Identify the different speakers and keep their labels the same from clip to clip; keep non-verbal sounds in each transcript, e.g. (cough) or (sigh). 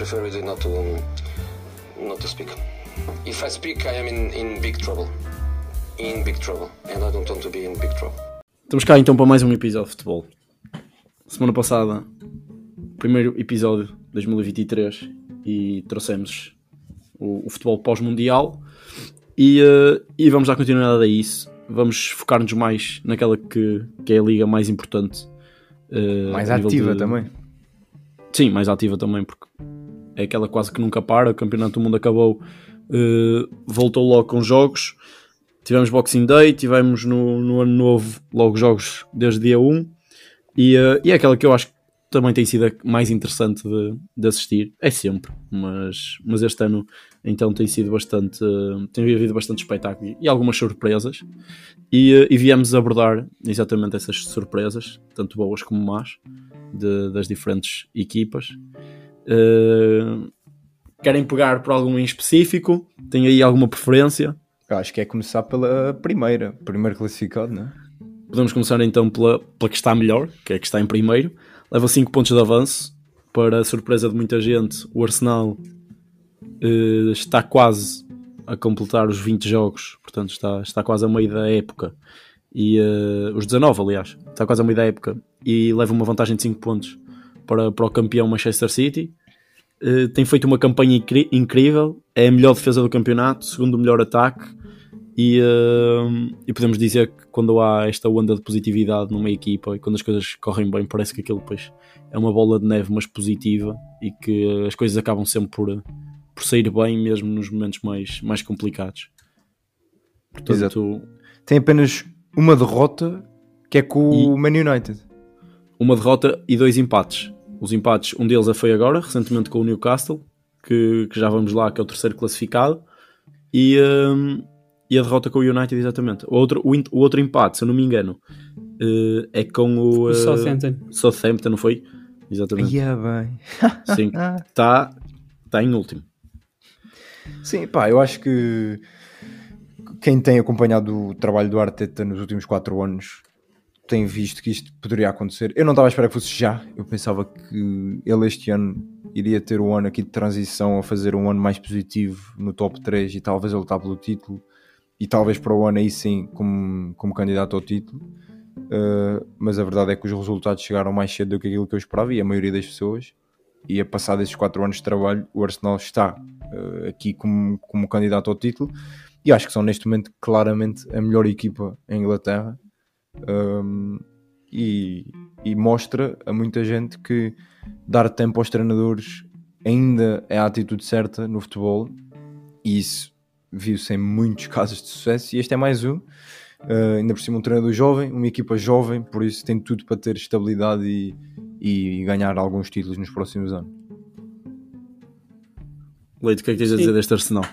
Speaker 1: prefer really not to not to speak. If I speak, I am in, in big trouble. In big trouble. And I don't want to be in big trouble.
Speaker 2: Estamos cá então para mais um episódio de futebol. Semana passada, primeiro episódio de 2023 e trouxemos o, o futebol pós-mundial e, uh, e vamos dar continuidade a isso. Vamos focar-nos mais naquela que, que é a liga mais importante.
Speaker 3: Uh, mais ativa de... também.
Speaker 2: Sim, mais ativa também, porque é aquela quase que nunca para. O Campeonato do Mundo acabou, uh, voltou logo com jogos. Tivemos Boxing Day, tivemos no, no ano novo logo jogos desde dia 1. E, uh, e é aquela que eu acho que também tem sido a mais interessante de, de, assistir. É sempre, mas, mas este ano então tem sido bastante. Uh, tem havido bastante espetáculo e algumas surpresas. E, uh, e viemos abordar exatamente essas surpresas, tanto boas como más, de, das diferentes equipas. Uh, querem pegar por algum em específico? Tem aí alguma preferência?
Speaker 3: Acho que é começar pela primeira, primeiro classificado, não é?
Speaker 2: Podemos começar então pela, pela que está melhor, que é que está em primeiro. Leva 5 pontos de avanço. Para a surpresa de muita gente, o Arsenal uh, está quase a completar os 20 jogos, portanto está, está quase a meio da época. E uh, os 19, aliás, está quase a meio da época e leva uma vantagem de 5 pontos para, para o campeão Manchester City. Uh, tem feito uma campanha incrível, é a melhor defesa do campeonato, segundo o melhor ataque e, uh, e, podemos dizer que quando há esta onda de positividade numa equipa e quando as coisas correm bem, parece que aquilo depois é uma bola de neve, mas positiva e que as coisas acabam sempre por, por sair bem, mesmo nos momentos mais, mais complicados.
Speaker 3: Portanto, Exato. Tem apenas uma derrota que é com o Man United.
Speaker 2: Uma derrota e dois empates. Os empates, um deles foi agora, recentemente com o Newcastle, que, que já vamos lá, que é o terceiro classificado. E, um, e a derrota com o United, exatamente. O outro, o, o outro empate, se eu não me engano, uh, é com o,
Speaker 4: uh, Southampton.
Speaker 2: Southampton, não foi? Exatamente.
Speaker 3: Yeah, bem. (laughs)
Speaker 2: Sim, está tá em último.
Speaker 3: Sim, pá, eu acho que quem tem acompanhado o trabalho do Arteta nos últimos 4 anos tem visto que isto poderia acontecer. Eu não estava a esperar que fosse já. Eu pensava que ele este ano iria ter um ano aqui de transição a fazer um ano mais positivo no top 3 e talvez ele lutar pelo título e talvez para o ano aí sim como, como candidato ao título. Uh, mas a verdade é que os resultados chegaram mais cedo do que aquilo que eu esperava e a maioria das pessoas. E a passar desses 4 anos de trabalho, o Arsenal está uh, aqui como, como candidato ao título. E acho que são neste momento claramente a melhor equipa em Inglaterra. Um, e, e, mostra a muita gente que dar tempo aos treinadores ainda é a atitude certa no futebol. E isso viu-se em muitos (laughs) casos de sucesso e este é mais um. Uh, ainda por cima um treinador jovem, uma equipa jovem, por isso tem tudo para ter estabilidade e, e ganhar alguns títulos nos próximos anos.
Speaker 2: Leite, o que é que tens a dizer deste Arsenal?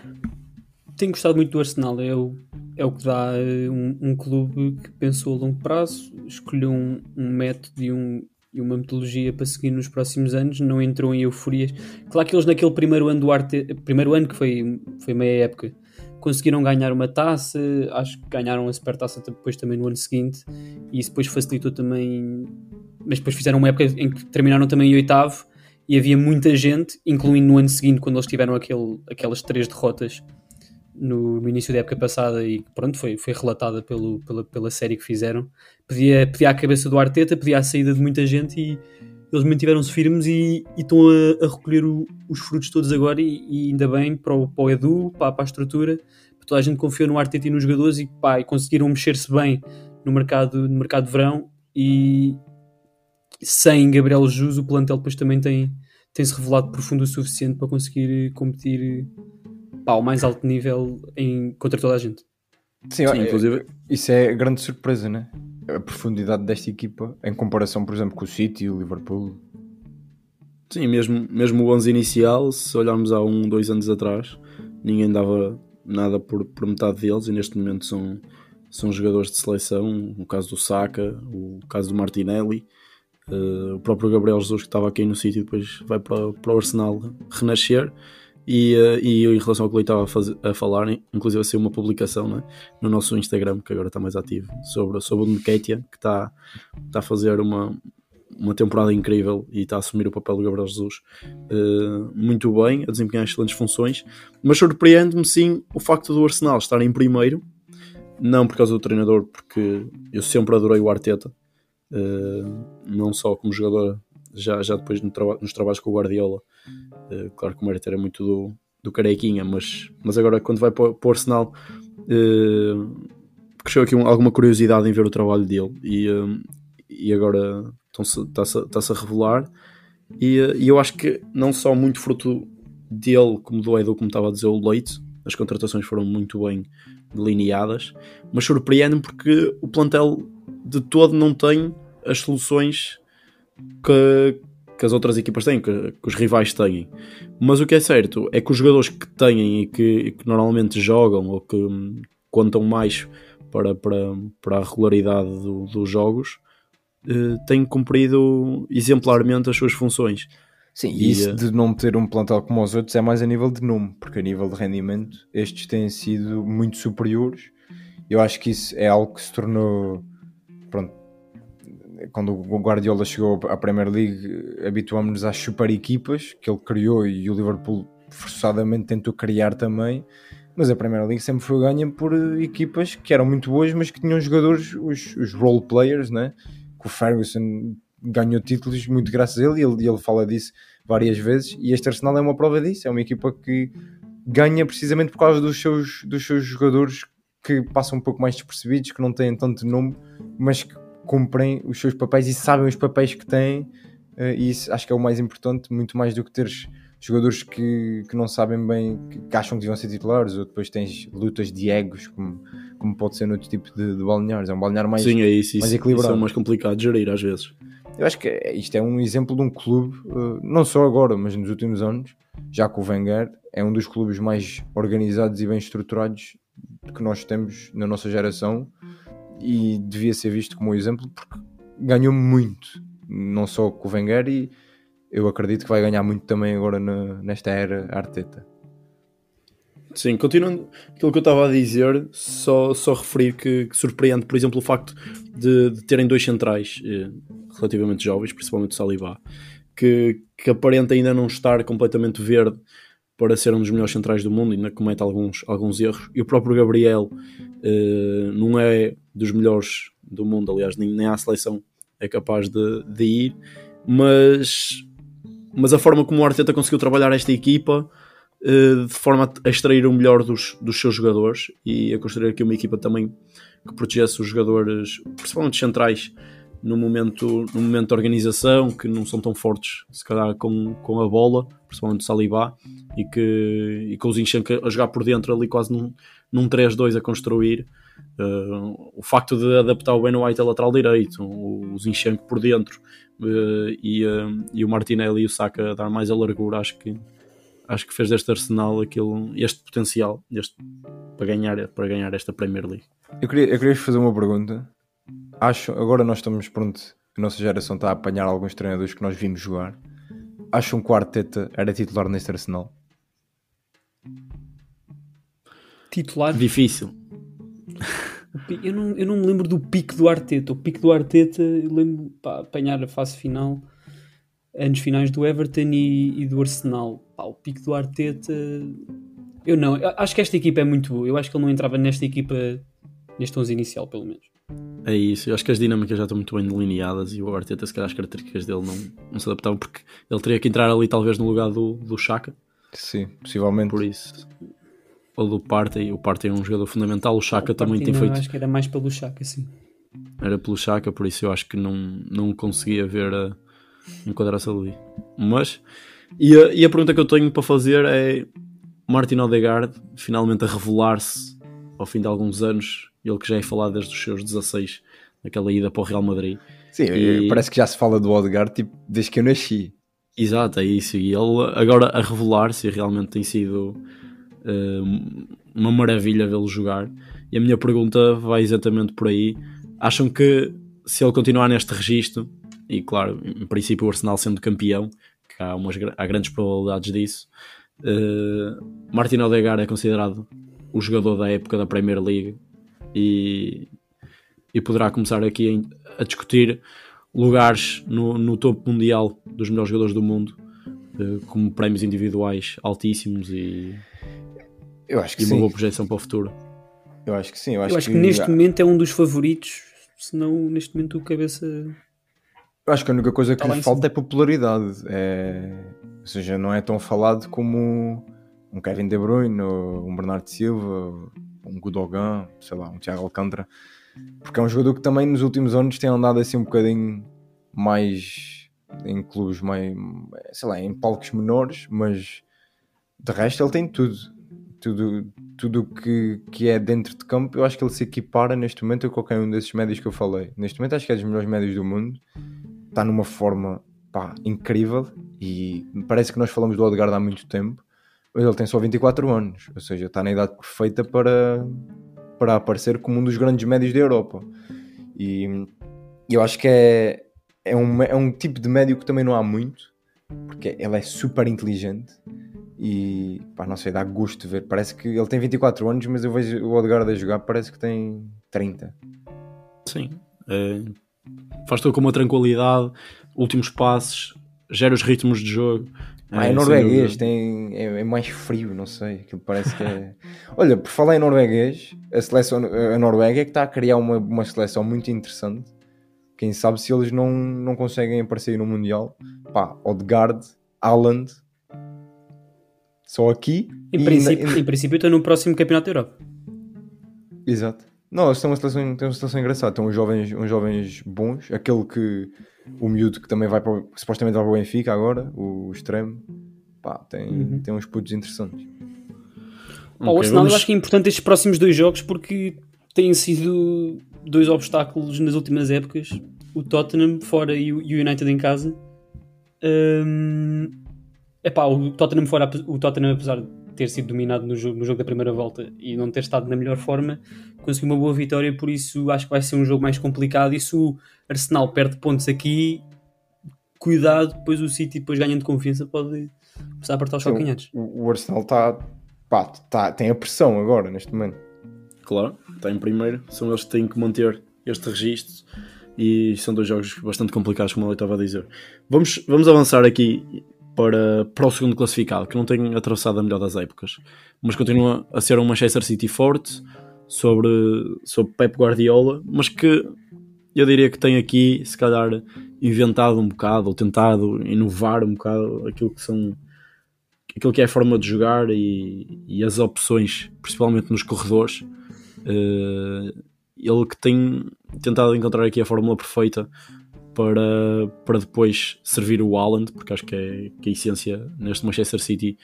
Speaker 4: Tenho gostado muito do Arsenal, é o, é o que dá eh, um, um clube que pensou a longo prazo, escolheu um, um método e, um, e uma metodologia para seguir nos próximos anos, não entrou em euforias. Claro que eles naquele primeiro ano do Arte, primeiro ano que foi, foi meia época, conseguiram ganhar uma taça, acho que ganharam a supertaça depois também no ano seguinte, e isso depois facilitou também. Mas depois fizeram uma época em que terminaram também em oitavo. E havia muita gente, incluindo no ano seguinte, quando eles tiveram aquele, aquelas três derrotas no, no, início da época passada e pronto, foi, foi relatada pelo, pela, pela série que fizeram. Pedia, pedia a cabeça do Arteta, pedia a saída de muita gente e eles mantiveram-se firmes e, e estão a, a recolher o, os frutos todos agora e, e, ainda bem para o, para o Edu, para, para a estrutura, para toda a gente confiou no Arteta e nos jogadores e, pá, e conseguiram mexer-se bem no mercado, no mercado de verão e sem Gabriel Jesus o plantel depois também tem, tem se revelado profundo o suficiente para conseguir competir ao mais alto nível em, contra toda a gente.
Speaker 3: Sim, Sim inclusive isso é grande surpresa, né? a profundidade desta equipa em comparação, por exemplo, com o City e o Liverpool.
Speaker 2: Sim, mesmo, mesmo o 11 inicial, se olharmos há um, dois anos atrás, ninguém dava nada por, por metade deles e neste momento são, são jogadores de seleção. O caso do Saka, o caso do Martinelli, uh, o próprio Gabriel Jesus que estava aqui no City depois vai para, para o Arsenal renascer. E, uh, e em relação ao que ele estava a, fazer, a falar, inclusive ser uma publicação né, no nosso Instagram, que agora está mais ativo, sobre, sobre o Nketiah, que está, está a fazer uma, uma temporada incrível e está a assumir o papel do Gabriel Jesus uh, muito bem, a desempenhar excelentes funções, mas surpreende-me sim o facto do Arsenal estar em primeiro, não por causa do treinador, porque eu sempre adorei o Arteta, uh, não só como jogador, já, já depois no traba nos trabalhos com o Guardiola, uh, claro que o mérito era muito do, do Carequinha, mas, mas agora quando vai para, o Arsenal cresceu aqui um, alguma curiosidade em ver o trabalho dele e, e agora está-se tá a revelar. E, e, eu acho que não só muito fruto dele, como do Edu, como estava a dizer o Leite, as contratações foram muito bem delineadas, mas surpreende-me porque o plantel de todo não tem as soluções que, que as outras equipas têm, que, que, os rivais têm. Mas o que é certo é que os jogadores que têm e que, que normalmente jogam ou que contam mais para, para, para a regularidade do, dos jogos uh, têm cumprido exemplarmente as suas funções.
Speaker 3: Sim, e isso uh, de não ter um plantel como os outros é mais a nível de nome, porque a nível de rendimento estes têm sido muito superiores. Eu acho que isso é algo que se tornou. Pronto, quando o Guardiola chegou à Premier League, habituámos-nos às super equipas que ele criou e o Liverpool forçadamente tentou criar também mas a Premier League sempre foi ganha por eh, equipas que eram muito boas, mas que tinham jogadores, os, os role players, né? que o Ferguson ganhou títulos muito graças a ele, e ele, ele fala disso várias vezes, e este Arsenal é uma prova disso, é uma equipa que ganha precisamente por causa dos seus, dos seus jogadores que passam um pouco mais despercebidos, que não têm tanto nome, mas que cumprem os seus papéis e sabem os papéis que têm, eh, e isso acho que é o mais importante, muito mais do que teres jogadores que, que não sabem bem, que, acham que deviam ser titulares, ou depois tens lutas de egos, como, como pode ser noutro tipo de, de balneários. É um balneário mais,
Speaker 2: Sim, é isso,
Speaker 3: mais
Speaker 2: isso,
Speaker 3: equilibrado.
Speaker 2: Isso é mais complicado de gerir às vezes.
Speaker 3: Eu acho que isto é um exemplo de um clube, eh, não só agora, mas nos últimos anos, já que o Wenger é um dos clubes mais organizados e bem estruturados que nós temos na nossa geração e devia ser visto como um exemplo porque ganhou muito, não só com o Wenger e eu acredito que vai ganhar muito também agora nesta era Arteta.
Speaker 2: Sim, continuando aquilo que eu estava a dizer, só, só referir que, que surpreende, por exemplo, o facto de, de terem dois centrais eh, relativamente jovens, principalmente o Saliba, que, que aparenta ainda não estar completamente verde para ser um dos melhores centrais do mundo, ainda comete alguns, alguns erros. E o próprio Gabriel eh, não é dos melhores do mundo, aliás, nem, nem à seleção é capaz de, de ir, mas mas a forma como o Arteta conseguiu trabalhar esta equipa uh, de forma a extrair o melhor dos, dos seus jogadores e a construir aqui uma equipa também que protegesse os jogadores, principalmente centrais, no momento, no momento de organização, que não são tão fortes, se calhar, com, com a bola, principalmente o Saliba, e, que, e com o Zinchenko a jogar por dentro ali quase num, num 3-2 a construir. Uh, o facto de adaptar o Ben White a lateral direito, o Zinchenko por dentro, uh, e, uh, e o Martinelli e o Saka dar mais a largura, acho que acho que fez deste Arsenal aquilo, este potencial este, para, ganhar, para ganhar esta Premier League.
Speaker 3: Eu queria, eu queria fazer uma pergunta. Acho, agora nós estamos pronto, a nossa geração está a apanhar alguns treinadores que nós vimos jogar. Acham que o Arteta era titular neste Arsenal?
Speaker 4: Titular?
Speaker 2: Difícil.
Speaker 4: Eu não, eu não me lembro do pico do Arteta. O pico do Arteta, eu lembro pá, apanhar a fase final, anos finais do Everton e, e do Arsenal. Pá, o pico do Arteta, eu não. Eu acho que esta equipa é muito boa. Eu acho que ele não entrava nesta equipa, neste 11 inicial, pelo menos.
Speaker 2: É isso, eu acho que as dinâmicas já estão muito bem delineadas e o Arteta, se calhar, as características dele não, não se adaptavam porque ele teria que entrar ali, talvez, no lugar do, do Chaka.
Speaker 3: Sim, possivelmente.
Speaker 2: Por isso, ou do Partey. O Partey é um jogador fundamental. O Chaka também tem
Speaker 4: não,
Speaker 2: feito.
Speaker 4: Acho que era mais pelo Chaka, sim.
Speaker 2: Era pelo Chaka, por isso eu acho que não, não conseguia ver a enquadrar-se ali. Mas, e a, e a pergunta que eu tenho para fazer é: Martin Odegaard finalmente a revelar-se ao fim de alguns anos, ele que já é falado desde os seus 16, naquela ida para o Real Madrid.
Speaker 3: Sim, e... parece que já se fala do Odegaard tipo, desde que eu nasci.
Speaker 2: Exato, é isso. E ele agora a revelar-se realmente tem sido uh, uma maravilha vê-lo jogar. E a minha pergunta vai exatamente por aí. Acham que se ele continuar neste registro, e claro, em princípio o Arsenal sendo campeão, que há, umas, há grandes probabilidades disso, uh, Martin Odegaard é considerado o jogador da época da Premier League e, e poderá começar aqui a, a discutir lugares no, no topo mundial dos melhores jogadores do mundo, uh, como prémios individuais altíssimos e,
Speaker 3: Eu acho que
Speaker 2: e uma
Speaker 3: sim.
Speaker 2: boa projeção para o futuro.
Speaker 3: Eu acho que sim. Eu acho,
Speaker 4: Eu acho que neste momento é um dos favoritos, se não neste momento o cabeça.
Speaker 3: Eu acho que a única coisa que
Speaker 4: Tá
Speaker 3: lhe falta
Speaker 4: cima.
Speaker 3: é popularidade. É... Ou seja, não é tão falado como um Kevin De Bruyne, ou um Bernardo Silva, um Gudogan, sei lá, um Thiago Alcântara. Porque é um jogador que também nos últimos anos tem andado assim um bocadinho mais em clubes mais, sei lá, em palcos menores, mas de resto ele tem tudo. Tudo tudo que, que é dentro de campo, eu acho que ele se equipara neste momento a qualquer um desses médios que eu falei. Neste momento acho que é dos melhores médios do mundo está numa forma pá, incrível e parece que nós falamos do Odegaard há muito tempo, mas ele tem só 24 anos, ou seja, está na idade perfeita para, para aparecer como um dos grandes médios da Europa. E eu acho que é, é, um, é um tipo de médio que também não há muito, porque ele é super inteligente e pá, não sei, dá gosto de ver. Parece que ele tem 24 anos, mas eu vejo o Odegaard a jogar, parece que tem 30.
Speaker 2: Sim. É, faz tudo com uma tranquilidade, últimos passos, gera os ritmos de jogo.
Speaker 3: Ah, é norueguês, tem, é, é mais frio, não sei. Aquilo parece que é. Olha, por falar em norueguês, a, seleção, a Noruega é que está a criar uma, uma seleção muito interessante. Quem sabe se eles não, não conseguem aparecer no Mundial. Pá, Odegaard, Haaland, só aqui.
Speaker 4: Em, princípio,
Speaker 3: ainda-
Speaker 4: em princípio, estou no próximo Campeonato da Europa.
Speaker 3: Exato. Não, eles têm uma seleção, têm uma seleção engraçada. Tem uns jovens, uns jovens bons. Aquele que. O miúdo que também vai para. o- que supostamente vai para o Benfica agora, o extremo. Pá, tem,
Speaker 4: Uhum.
Speaker 3: tem uns putos interessantes.
Speaker 4: Pá, o
Speaker 2: Ok,
Speaker 4: Arsenal
Speaker 2: vamos-
Speaker 4: eu acho que é importante estes próximos dois jogos porque têm sido dois obstáculos nas últimas épocas. O Tottenham fora e o o United em casa. Hum, epá, o Tottenham fora, o Tottenham apesar de ter sido dominado no jogo, no jogo da primeira volta e não ter estado na melhor forma, conseguiu uma boa vitória, por isso acho que vai ser um jogo mais complicado. E se o Arsenal perde pontos aqui, cuidado, depois o City depois ganhando confiança pode começar a apertar os calcanhares.
Speaker 3: O, o Arsenal está. Pá, tá, tem a pressão agora, neste momento.
Speaker 2: Claro, está em primeiro. São eles que têm que manter este registro e são dois jogos bastante complicados, como eu estava a dizer. Vamos, vamos avançar aqui para, para o segundo classificado, que não tem atravessado a melhor das épocas, mas continua a ser um Manchester City forte sobre, sobre Pep Guardiola, mas que eu diria que tem aqui, se calhar, inventado um bocado ou tentado inovar um bocado aquilo que são aquilo que é a forma de jogar e, e as opções, principalmente nos corredores. Eh, ele que tem tentado encontrar aqui a fórmula perfeita para, para depois servir o Haaland, porque acho que, é, que a essência neste Manchester City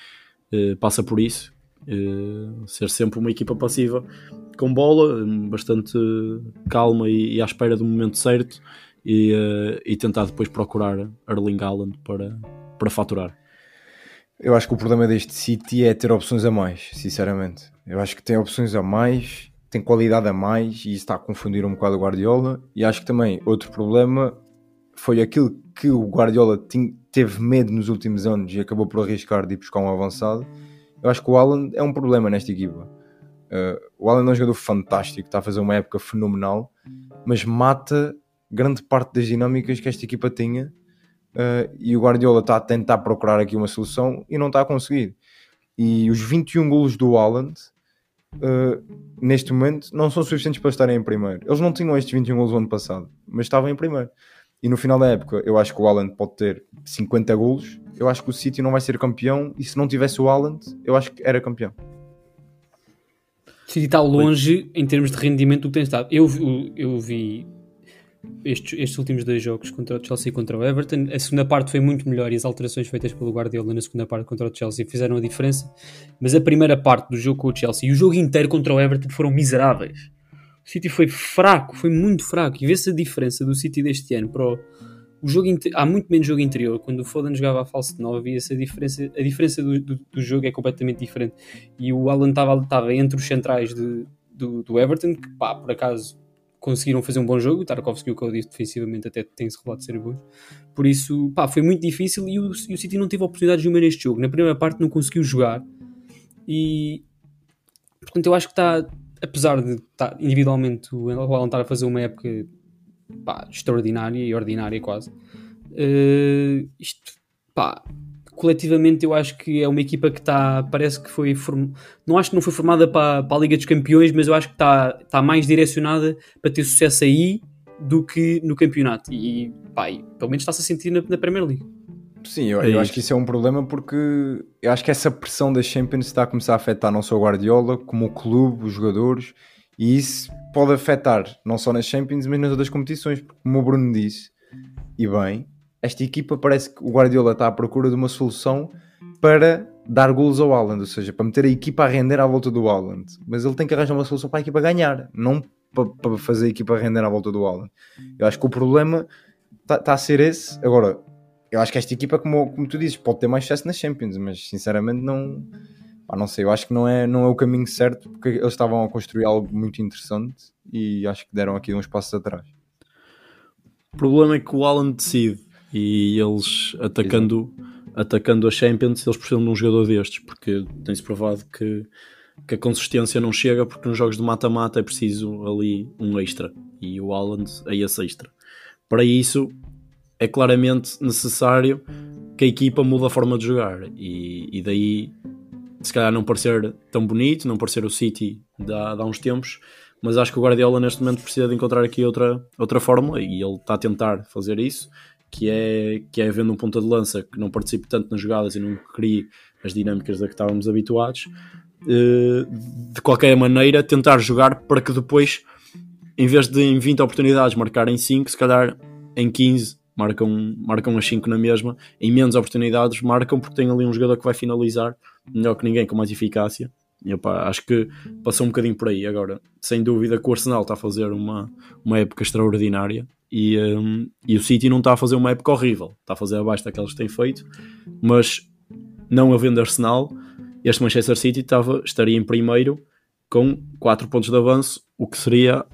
Speaker 2: eh, passa por isso. eh, ser sempre uma equipa passiva com bola, bastante calma e, e à espera do momento certo e, eh, e tentar depois procurar Erling Haaland para, para faturar.
Speaker 3: Eu acho que o problema deste City é ter opções a mais, sinceramente. Eu acho que tem opções a mais, tem qualidade a mais e isso está a confundir um bocado o Guardiola. E acho que também outro problema foi aquilo que o Guardiola tin- teve medo nos últimos anos e acabou por arriscar de ir buscar um avançado. Eu acho que o Alan é um problema nesta equipa. Uh, o Alan é um jogador fantástico, está a fazer uma época fenomenal, mas mata grande parte das dinâmicas que esta equipa tinha Uh, e o Guardiola está a tentar procurar aqui uma solução e não está a conseguir. E os 21 golos do Haaland uh, neste momento não são suficientes para estarem em primeiro. Eles não tinham estes 21 golos no ano passado, mas estavam em primeiro. E no final da época, eu acho que o Haaland pode ter 50 golos. Eu acho que o City não vai ser campeão. E se não tivesse o Haaland, eu acho que era campeão.
Speaker 4: O City está longe em termos de rendimento do que tem estado. Eu, eu, vi estes, estes últimos dois jogos contra o Chelsea e contra o Everton. A segunda parte foi muito melhor e as alterações feitas pelo Guardiola na segunda parte contra o Chelsea fizeram a diferença. Mas a primeira parte do jogo com o Chelsea e o jogo inteiro contra o Everton foram miseráveis. O City foi fraco, foi muito fraco. E vê-se a diferença do City deste ano para o, o jogo há muito menos jogo interior. Quando o Foden jogava a falso de 9, havia-se a diferença. A diferença do, do, do jogo é completamente diferente. E o Alan estava entre os centrais de- do, do Everton, que pá, por acaso conseguiram fazer um bom jogo. O Tarkovsky e o Cody defensivamente até tem-se revelado ser bons. Por isso, pá, foi muito difícil e o, e o City não teve oportunidade nenhuma neste jogo. Na primeira parte não conseguiu jogar. E portanto, eu acho que está, apesar de tá, individualmente o Alan estar a fazer uma época pá, extraordinária e ordinária quase. Uh, isto, pá, coletivamente eu acho que é uma equipa que está, parece que foi, form... não acho que não foi formada para, para a Liga dos Campeões, mas eu acho que está, está mais direcionada para ter sucesso aí do que no campeonato. E, pá, pelo menos está-se a sentir na, na Premier League.
Speaker 3: Sim, eu, é eu acho que isso é um problema porque eu acho que essa pressão da Champions está a começar a afetar não só o Guardiola, como o clube, os jogadores, e isso pode afetar não só nas Champions, mas nas outras competições, porque como o Bruno disse, e bem, esta equipa parece que o Guardiola está à procura de uma solução para dar golos ao Haaland, ou seja, para meter a equipa a render à volta do Haaland. Mas ele tem que arranjar uma solução para a equipa ganhar, não para, fazer a equipa render à volta do Haaland. Eu acho que o problema está, está a ser esse. Agora, eu acho que esta equipa, como, como tu dizes, pode ter mais sucesso nas Champions, mas sinceramente não. Pá, não sei, eu acho que não é, não é o caminho certo porque eles estavam a construir algo muito interessante e acho que deram aqui uns passos atrás.
Speaker 2: O problema é que o Alan decide e eles atacando, atacando a Champions, eles precisam de um jogador destes, porque tem-se provado que, que a consistência não chega, porque nos jogos de mata-mata é preciso ali um extra e o Alan é esse extra. Para isso, é claramente necessário que a equipa mude a forma de jogar. E, e daí se calhar não parecer tão bonito, não parecer o City de há, de há uns tempos, mas acho que o Guardiola neste momento precisa de encontrar aqui outra, outra fórmula e ele está a tentar fazer isso, que é, que é havendo um ponta de lança que não participe tanto nas jogadas e não crie as dinâmicas a que estávamos habituados, eh, de qualquer maneira tentar jogar para que depois, em vez de em 20 oportunidades marcar em 5, se calhar em 15 marcam, marcam as 5 na mesma, em menos oportunidades marcam porque tem ali um jogador que vai finalizar melhor que ninguém, com mais eficácia. E, opa, acho que passou um bocadinho por aí. Agora, sem dúvida que o Arsenal está a fazer uma, uma época extraordinária e, um, e o City não está a fazer uma época horrível, está a fazer abaixo daquelas que tem feito, mas não havendo Arsenal, este Manchester City estava, estaria em primeiro com 4 pontos de avanço, o que seria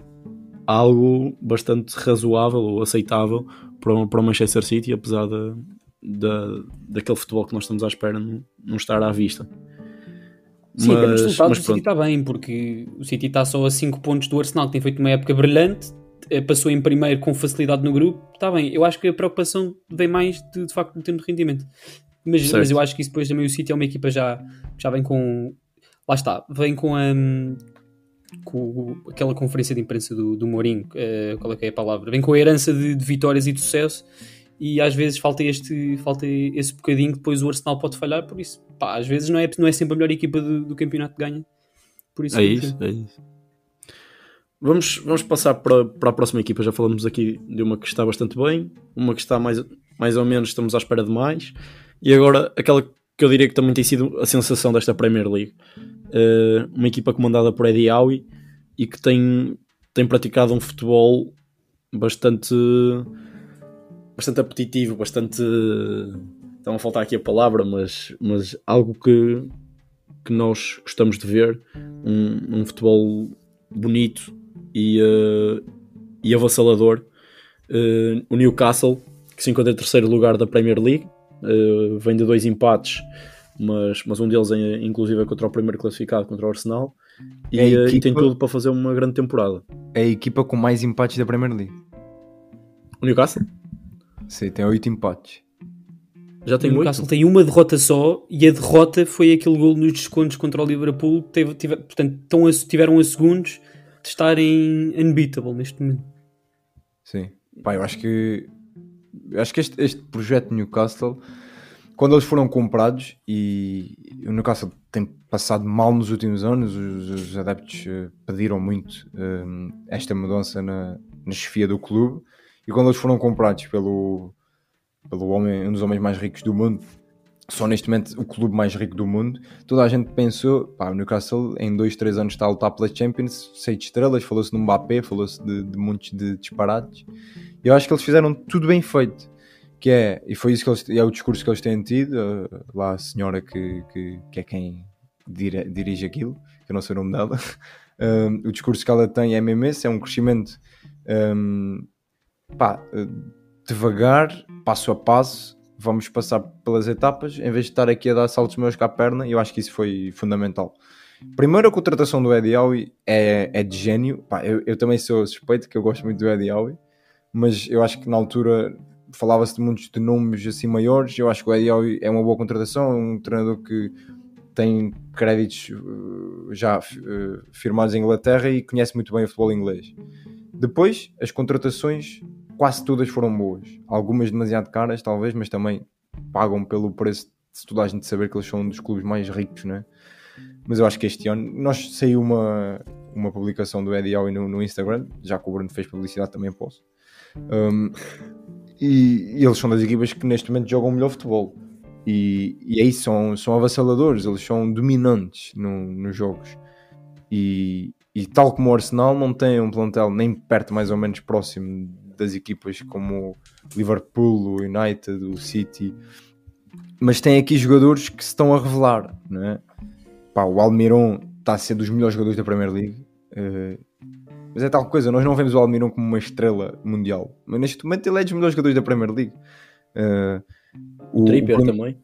Speaker 2: algo bastante razoável ou aceitável para, para o Manchester City, apesar de, de, daquele futebol que nós estamos à espera não, não estar à vista.
Speaker 4: Sim, mas, mas resultados mas o City está bem, porque o City está só a 5 pontos do Arsenal, que tem feito uma época brilhante, eh, passou em primeiro com facilidade no grupo, está bem. Eu acho que a preocupação vem mais de, de facto de rendimento. Mas, mas, eu acho que isso depois também o City é uma equipa já, já vem com. Lá está, vem com a. Com aquela conferência de imprensa do, do Mourinho, uh, qual é que é a palavra? Vem com a herança de, de vitórias e de sucesso e às vezes falta este falta esse bocadinho que depois o Arsenal pode falhar, por isso, pá, às vezes não é, não é sempre a melhor equipa do, do campeonato que ganha. Por isso,
Speaker 2: é isso, é isso. Vamos, vamos passar para, para a próxima equipa. Já falamos aqui de uma que está bastante bem, uma que está mais, mais ou menos, estamos à espera de mais, e agora aquela que eu diria que também tem sido a sensação desta Premier League. Uh, uma equipa comandada por Eddie Howe e que tem, tem praticado um futebol bastante bastante apetitivo, bastante. Estão a faltar aqui a palavra, mas, mas algo que, que nós gostamos de ver. Um, um futebol bonito e, uh, e avassalador. Uh, o Newcastle, que se encontra em terceiro lugar da Premier League, uh, vem de dois empates, mas, mas um deles é inclusive é contra o primeiro classificado, contra o Arsenal. E, é equipa... e tem tudo para fazer uma grande temporada.
Speaker 3: É a equipa com mais empates da Premier League.
Speaker 2: O Newcastle?
Speaker 3: Sim, tem 8 empates.
Speaker 2: Já tem o
Speaker 4: Newcastle tem uma derrota só e a derrota foi aquele gol nos descontos contra o Liverpool. Teve, teve, portanto, tão a, tiveram a segundos de estarem unbeatable neste momento.
Speaker 3: Sim, pá, eu acho que acho que este, este projeto Newcastle, quando eles foram comprados e o Newcastle tem passado mal nos últimos anos, os, os adeptos uh, pediram muito uh, esta mudança na, na chefia do clube e quando eles foram comprados pelo, pelo homem, um dos homens mais ricos do mundo, só neste momento o clube mais rico do mundo, toda a gente pensou, pá, o Newcastle em 2, 3 anos está a lutar pela Champions, 6 de estrelas, falou-se no Mbappé, falou-se de, de muitos de disparates. Eu acho que eles fizeram tudo bem feito. Que é, e foi isso que eles, é o discurso que eles têm tido, uh, lá a senhora que, que, que é quem dire, dirige aquilo, que eu não sei o nome dela, (laughs) o discurso que ela tem é mesmo esse, é um crescimento um, pá, eh, devagar, passo a passo, vamos passar pelas etapas, em vez de estar aqui a dar saltos meus com a perna, eu acho que isso foi fundamental. Primeiro, a contratação do Eddie Howe é, é de gênio. Pá, eu, eu, também sou suspeito, que eu gosto muito do Eddie Howe, mas eu acho que na altura falava-se de muitos de nomes assim maiores. Eu acho que o Eddie é uma boa contratação, é um treinador que tem créditos uh, já uh, firmados em Inglaterra e conhece muito bem o futebol inglês. Depois, as contratações quase todas foram boas. Algumas demasiado caras, talvez, mas também pagam pelo preço de toda a gente saber que eles são um dos clubes mais ricos, né? Mas eu acho que este ano nós saiu uma, uma publicação do Eddie Howe no, no Instagram, já que o Bruno fez publicidade também posso. Um, e, e, eles são das equipas que neste momento jogam melhor futebol. E, e aí são, são avassaladores, eles são dominantes no, nos jogos. E, e tal como o Arsenal não tem um plantel nem perto mais ou menos próximo das equipas como o Liverpool, o United, o City, mas tem aqui jogadores que se estão a revelar, não é? Pá, o Almiron está a ser dos melhores jogadores da Premier League. Uh, mas é tal coisa, nós não vemos o Almiron como uma estrela mundial, mas neste momento ele é dos melhores jogadores da Premier League. Uh,
Speaker 2: o, o Tripper Bruno, também.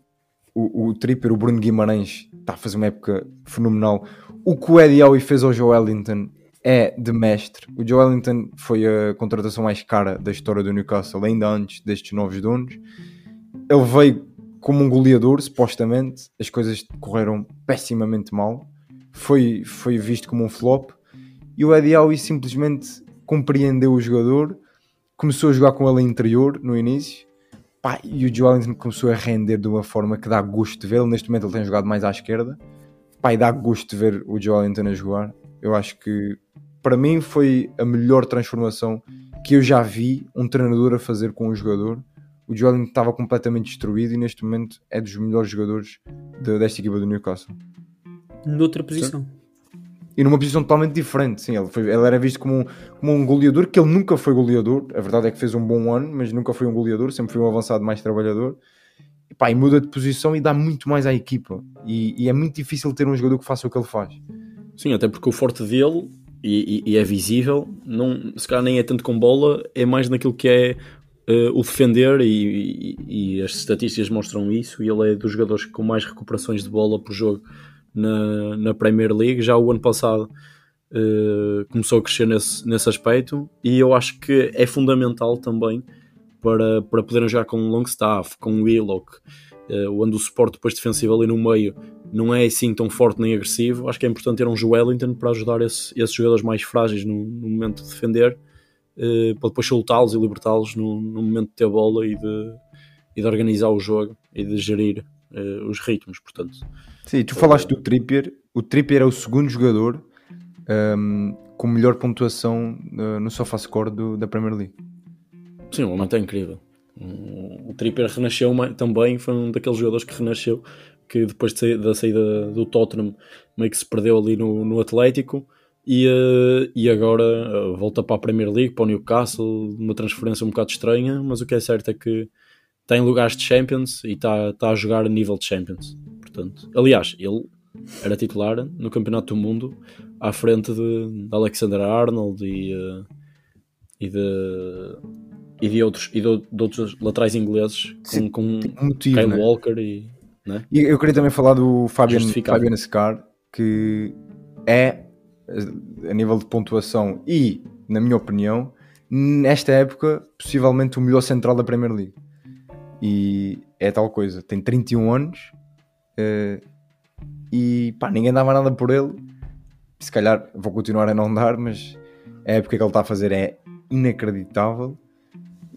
Speaker 3: O, o Tripper, o Bruno Guimarães, está a fazer uma época fenomenal. O que o Eddie Howe fez ao Joe Wellington é de mestre. O Joe Wellington foi a contratação mais cara da história do Newcastle, ainda antes destes novos donos. Ele veio como um goleador, supostamente. As coisas correram pessimamente mal. Foi, foi visto como um flop. E o Eddie Howe simplesmente compreendeu o jogador, começou a jogar com ele interior no início. Pá, e o Joe Wellington começou a render de uma forma que dá gosto de ver. Neste momento ele tem jogado mais à esquerda. Pá, e dá gosto de ver o Joe Wellington a jogar. Eu acho que para mim foi a melhor transformação que eu já vi um treinador a fazer com um jogador. O Joelinton estava completamente destruído e neste momento é dos melhores jogadores de, desta equipa do Newcastle.
Speaker 4: Noutra posição. Sim.
Speaker 3: E numa posição totalmente diferente, sim. Ele, foi, ele era visto como um, como um goleador, que ele nunca foi goleador. A verdade é que fez um bom ano, mas nunca foi um goleador, sempre foi um avançado mais trabalhador. E, pá, e muda de posição e dá muito mais à equipa. E, e é muito difícil ter um jogador que faça o que ele faz.
Speaker 2: Sim, até porque o forte dele e, e, é visível, não, se calhar nem é tanto com bola, é mais naquilo que é uh, o defender e, e, as estatísticas mostram isso. E ele é dos jogadores com mais recuperações de bola por jogo na, na Premier League. Já o ano passado uh, começou a crescer nesse, nesse aspecto, e eu acho que é fundamental também para, para poderem jogar com Longstaff, com Willock uh, onde o suporte depois defensivo ali no meio não é assim tão forte nem agressivo, acho que é importante ter um Joelinton para ajudar esse, esses jogadores mais frágeis no, no momento de defender, uh, para depois soltá-los e libertá-los no, no, momento de ter bola e de, e de organizar o jogo e de gerir uh, os ritmos, portanto.
Speaker 3: Sim, tu falaste do Trippier, o Trippier é o segundo jogador um, com melhor pontuação uh, no SofaScore do, da Premier League.
Speaker 2: Sim, o momento é incrível. O Tripper renasceu também, foi um daqueles jogadores que renasceu, que depois de da saída do Tottenham meio que se perdeu ali no, no Atlético e, uh, e agora uh, volta para a Premier League, para o Newcastle, uma transferência um bocado estranha, mas o que é certo é que tem lugares de Champions e está tá a jogar a nível de Champions. Portanto, aliás, ele era titular no Campeonato do Mundo à frente de, de Alexander Arnold e, uh, e de e de outros, e de, de outros laterais ingleses com, com motivo, Kyle né? Walker e, né?
Speaker 3: e eu queria também falar do Fabian, Fabian Scar que é a nível de pontuação e na minha opinião nesta época possivelmente o melhor central da Premier League e é tal coisa, tem 31 anos uh, e pá, ninguém dava nada por ele se calhar vou continuar a não dar mas a época que ele está a fazer é inacreditável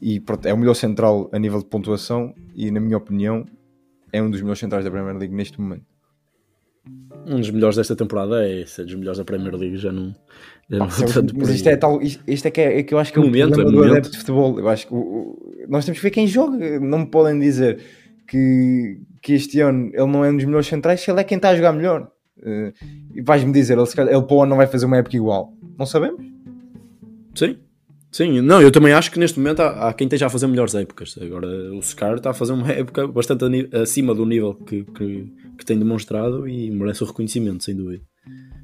Speaker 3: e pronto, é o melhor central a nível de pontuação e na minha opinião é um dos melhores centrais da Premier League neste momento.
Speaker 2: Um dos melhores desta temporada é esse, é dos melhores da Premier League, já não, já não ah,
Speaker 3: tanto Mas isto é, tal, isto, isto é, que é, é que eu acho que é o momento, problema é do adepto de futebol. Eu acho que o, o, nós temos que ver quem joga. Não me podem dizer que, que este ano ele não é um dos melhores centrais se ele é quem está a jogar melhor. Uh, e vais-me dizer, ele, ele para o ano não vai fazer uma época igual. Não sabemos?
Speaker 2: Sim, Sim, não, eu também acho que neste momento há, há, quem esteja a fazer melhores épocas. Agora, o Scar está a fazer uma época bastante acima do nível que, que, que, tem demonstrado e merece o reconhecimento, sem dúvida.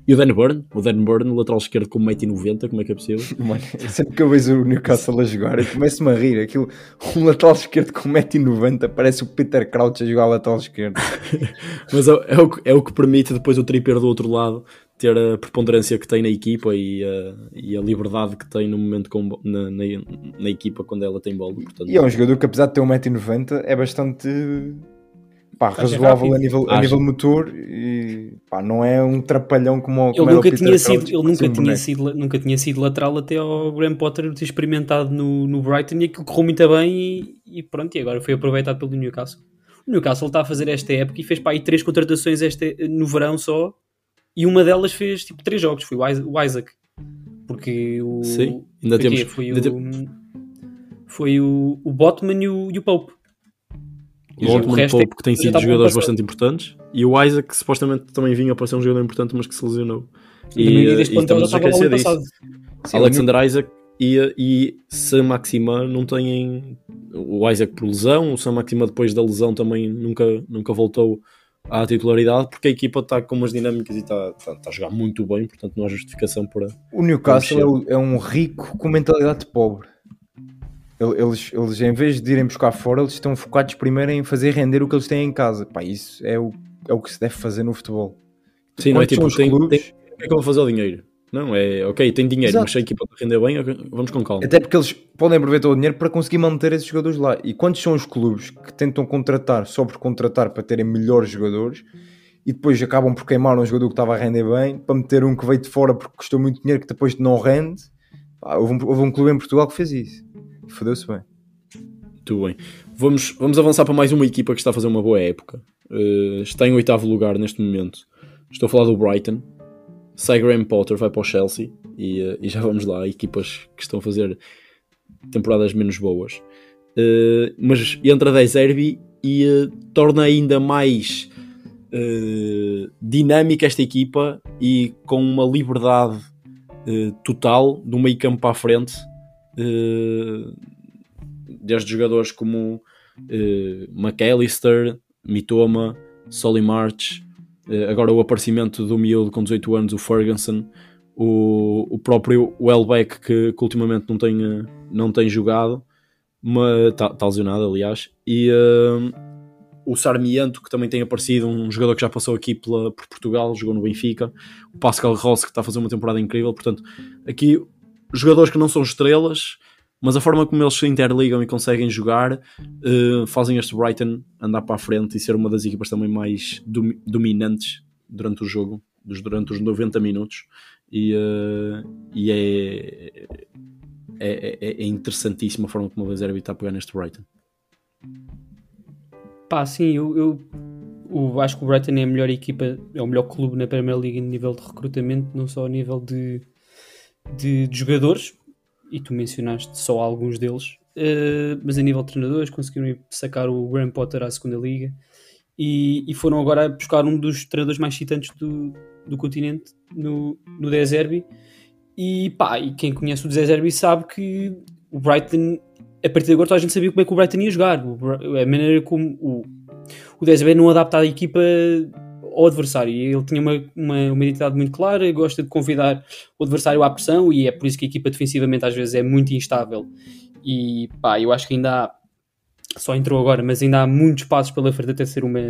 Speaker 2: E o Dan Burn, o Dan Burn, lateral esquerdo com 1,90m, como é que é possível? (laughs)
Speaker 3: Mano, sempre que eu vejo o Newcastle a jogar, eu começo-me a rir. Aquilo, um lateral esquerdo com 1,90m parece o Peter Crouch a jogar lateral esquerdo. (laughs)
Speaker 2: Mas é, é, o, é o que permite depois o tripper do outro lado ter a preponderância que tem na equipa e a, e a liberdade que tem no momento com, na, na, na, equipa quando ela tem bola. Portanto,
Speaker 3: e é um jogador que, apesar de ter 1,90m, é bastante pá, razoável a nível, a nível motor e pá, não é um trapalhão como,
Speaker 4: como ele nunca tinha sido Ele nunca tinha sido, nunca tinha sido lateral até ao Graham Potter ter experimentado no, no Brighton e aquilo correu muito bem e, e pronto, e agora foi aproveitado pelo Newcastle. O Newcastle está a fazer esta época e fez para aí três contratações este, no verão só e uma delas fez tipo três jogos, foi o Isaac. Porque o.
Speaker 2: Sim, ainda temos.
Speaker 4: Foi,
Speaker 2: ainda
Speaker 4: o, foi o, o Botman e o, e o Pope.
Speaker 2: O e o Pope, que têm sido jogadores bastante importantes, e o Isaac, que supostamente também vinha para ser um jogador importante, mas que se lesionou. E, e, e estamos a esquecer disso. Sim, Alexander Isaac e, e Sam Maxima não têm o Isaac por lesão, o Sam Maxima depois da lesão também nunca, nunca voltou à titularidade porque a equipa está com umas dinâmicas e está, está, está, a jogar muito bem, portanto não há justificação para.
Speaker 3: O Newcastle é, é um rico com mentalidade pobre. Eles, eles, em vez de irem buscar fora, eles estão focados primeiro em fazer render o que eles têm em casa. Pá, isso é o, é o que se deve fazer no futebol.
Speaker 2: Sim, não é tipo, tem, clubes... tem, tem, é que eu vou fazer o dinheiro. Não, é ok, tem dinheiro, Exato. mas a equipa render bem, vamos com calma.
Speaker 3: Até porque eles podem aproveitar o dinheiro para conseguir manter esses jogadores lá. E quantos são os clubes que tentam contratar só por contratar para terem melhores jogadores e depois acabam por queimar um jogador que estava a render bem para meter um que veio de fora porque custou muito dinheiro que depois não rende? houve, um, houve um clube em Portugal que fez isso fodeu-se bem.
Speaker 2: Muito bem. Vamos, vamos avançar para mais uma equipa que está a fazer uma boa época. Uh, está em oitavo lugar neste momento. Estou a falar do Brighton sai Graham Potter, vai para o Chelsea e, uh, e, já vamos lá, equipas que estão a fazer temporadas menos boas. Uh, mas entra da Zerbi e uh, torna ainda mais dinâmica esta equipa e com uma liberdade total do meio campo para a frente, desde jogadores como McAllister, Mitoma, Solly March, eh, agora o aparecimento do miúdo com 18 anos, o Ferguson, o, o próprio Welbeck que, que ultimamente não tem, eh, não tem jogado, está tá lesionado, aliás, e uh, o Sarmiento que também tem aparecido, um jogador que já passou aqui pela, por Portugal, jogou no Benfica, o Pascal Ross que está a fazer uma temporada incrível, portanto, aqui jogadores que não são estrelas, mas a forma como eles se interligam e conseguem jogar uh, fazem este Brighton andar para a frente e ser uma das equipas também mais dom dominantes durante o jogo, durante os 90 minutos. E, uh, e é, é, é, é, interessantíssima a forma como o Bezerbi está a pegar neste Brighton.
Speaker 4: Pá, sim, eu, eu, eu, acho que o Brighton é a melhor equipa, é o melhor clube na Premier League em nível de recrutamento, não só a nível de, de, de jogadores, e tu mencionaste só alguns deles, uh, mas a nível de treinadores conseguiram sacar o Graham Potter à segunda liga e, e, foram agora buscar um dos treinadores mais citantes do, do continente no, no Deserbi e pá, e quem conhece o Deserbi sabe que o Brighton a partir de agora toda a gente sabia como é que o Brighton ia jogar. A maneira como o, o Deserbi não adapta a equipa ao adversário. Ele tinha uma, uma, uma, identidade muito clara, gosta de convidar o adversário à pressão e é por isso que a equipa defensivamente às vezes é muito instável. E pá, eu acho que ainda há, só entrou agora, mas ainda há muitos passos pela frente até ser, uma,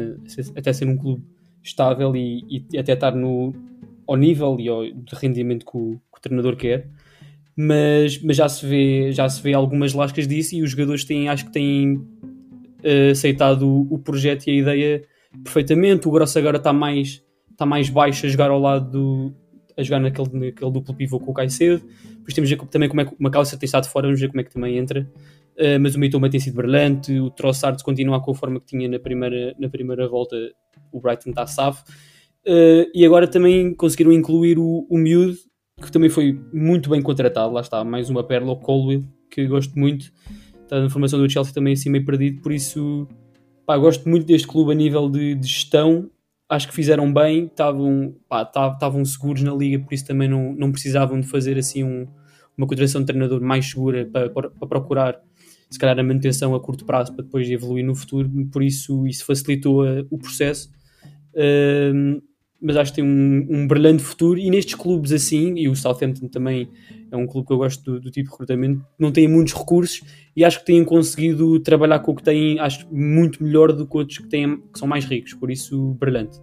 Speaker 4: até ser um clube estável e, e até estar no, ao nível e ao, de rendimento que o, que o treinador quer. Mas, mas já, se vê, já se vê algumas lascas disso e os jogadores têm, acho que têm uh, aceitado o, o projeto e a ideia perfeitamente. O Grosso agora está mais, está mais baixo a jogar ao lado do. a jogar naquele, naquele duplo pivô com o Caicedo. Depois temos a ver também como é que o Macalester tem estado fora, vamos ver como é que também entra. Uh, mas o Mitoma tem sido brilhante, o Trossard continua com a forma que tinha na primeira, na primeira volta, o Brighton está safo. Uh, e agora também conseguiram incluir o, o que também foi muito bem contratado, lá está, mais uma pérola, o Colwell, que gosto muito. Está na formação do Chelsea também assim meio perdido, por isso Pá, gosto muito deste clube a nível de, de gestão. Acho que fizeram bem, estavam, estavam seguros na liga, por isso também não, não precisavam de fazer assim um, uma contratação de treinador mais segura para, para, para, procurar se calhar a manutenção a curto prazo para depois evoluir no futuro, por isso isso facilitou a, o processo. Mas acho que tem um, um brilhante futuro e nestes clubes assim, e o Southampton também é um clube que eu gosto do, do, tipo de recrutamento, não têm muitos recursos e acho que têm conseguido trabalhar com o que têm, acho muito melhor do que outros que, têm, que são mais ricos, por isso brilhante.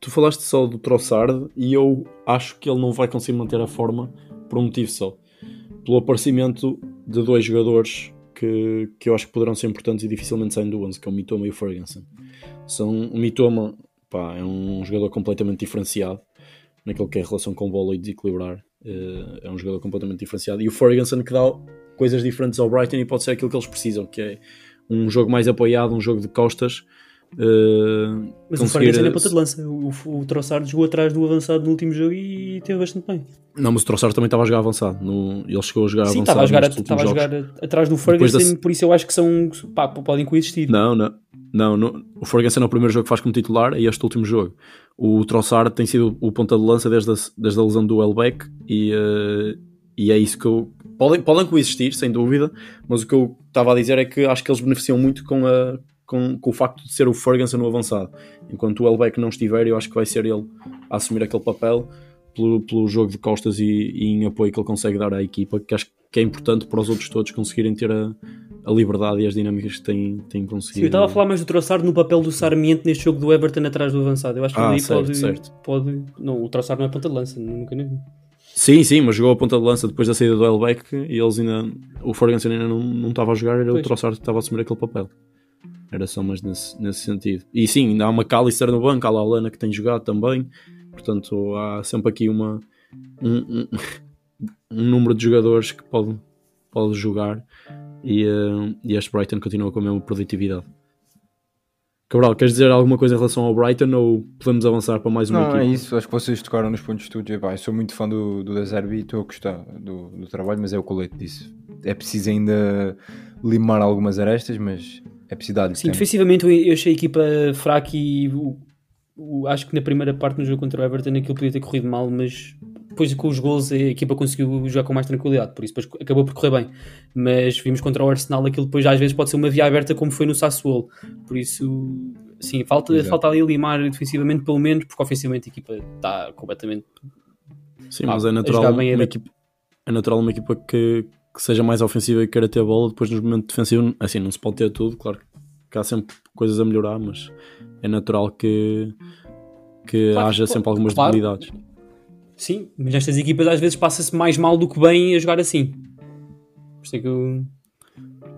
Speaker 2: tu falaste só do Trossard e eu acho que ele não vai conseguir manter a forma por um motivo só. Pelo aparecimento de dois jogadores que, que eu acho que poderão ser importantes e dificilmente saem do 11, que é o Mitoma e o Ferguson. São, o Mitoma pá, é um jogador completamente diferenciado naquilo que é a relação com bola e desequilibrar. Uh, é um jogador completamente diferenciado. E o Ferguson que dá coisas diferentes ao Brighton e pode ser aquilo que eles precisam, que é um jogo mais apoiado, um jogo de costas. Uh,
Speaker 4: Mas o Ferguson é ponta de lança. O, o, o Trossard jogou atrás do avançado no último jogo e teve bastante bem.
Speaker 2: Não, mas o Trossard também estava a jogar avançado. No, ele chegou a jogar
Speaker 4: Sim,
Speaker 2: avançado.
Speaker 4: Sim, estava a jogar, atrás do Ferguson, da... por isso eu acho que são. Pá, podem coexistir.
Speaker 2: Não, não. Não, no, o Ferguson é o primeiro jogo que faz como titular e este último jogo. O Trossard tem sido o ponta de lança desde a, desde a lesão do Elbeck e, uh, e é isso que eu. Podem, podem coexistir, sem dúvida, mas o que eu estava a dizer é que acho que eles beneficiam muito com, a, com, com o facto de ser o Ferguson no avançado. Enquanto o Elbeck não estiver, eu acho que vai ser ele a assumir aquele papel pelo, pelo jogo de costas e, e em apoio que ele consegue dar à equipa, que acho que é importante para os outros todos conseguirem ter a, a liberdade e as dinâmicas que têm, têm conseguido. Sim,
Speaker 4: eu estava a falar mais do Troçar no papel do Sarmiento neste jogo do Everton atrás do avançado. Eu acho que ah, certo, pode, certo. pode. Não, o Troçar não é ponta de lança, nunca nem vi.
Speaker 2: Sim, sim, mas jogou a ponta de lança depois da saída do Elbeck e eles ainda. O Ferguson ainda não, não estava a jogar, era pois. o Troçar que estava a assumir aquele papel. Era só mais nesse, nesse sentido. E sim, ainda há uma Callister no banco, há lá a Lana que tem jogado também. Portanto, há sempre aqui uma, um, um, (laughs) um número de jogadores que pode, pode jogar e, uh, e este Brighton continua com a mesma produtividade. Cabral, queres dizer alguma coisa em relação ao Brighton ou podemos avançar para mais uma
Speaker 3: Não,
Speaker 2: equipa?
Speaker 3: é isso, acho que vocês tocaram nos pontos de estúdio. eu sou muito fã do, do Deserbi e estou a gostar do, do trabalho, mas é o colete disso. É preciso ainda limar algumas arestas, mas é preciso dar-lhe
Speaker 4: Sim, tempo. defensivamente eu achei a equipa fraca e o, o, acho que na primeira parte no jogo contra o Everton aquilo podia ter corrido mal, mas depois com os gols a equipa conseguiu jogar com mais tranquilidade, por isso depois acabou por correr bem. Mas vimos contra o Arsenal aquilo depois às vezes pode ser uma via aberta como foi no Sassuolo. Por isso, sim, falta, falta ali limar defensivamente pelo menos, porque ofensivamente a equipa está completamente.
Speaker 2: Sim, mas é natural, uma equipa, é natural uma equipa que, que seja mais ofensiva e queira ter a bola, depois no momento defensivo, assim, não se pode ter tudo, claro que há sempre coisas a melhorar, mas é natural que, que claro, haja sempre algumas claro. debilidades.
Speaker 4: Sim, mas nestas equipas às vezes passa-se mais mal do que bem a jogar assim. Por isso é que eu...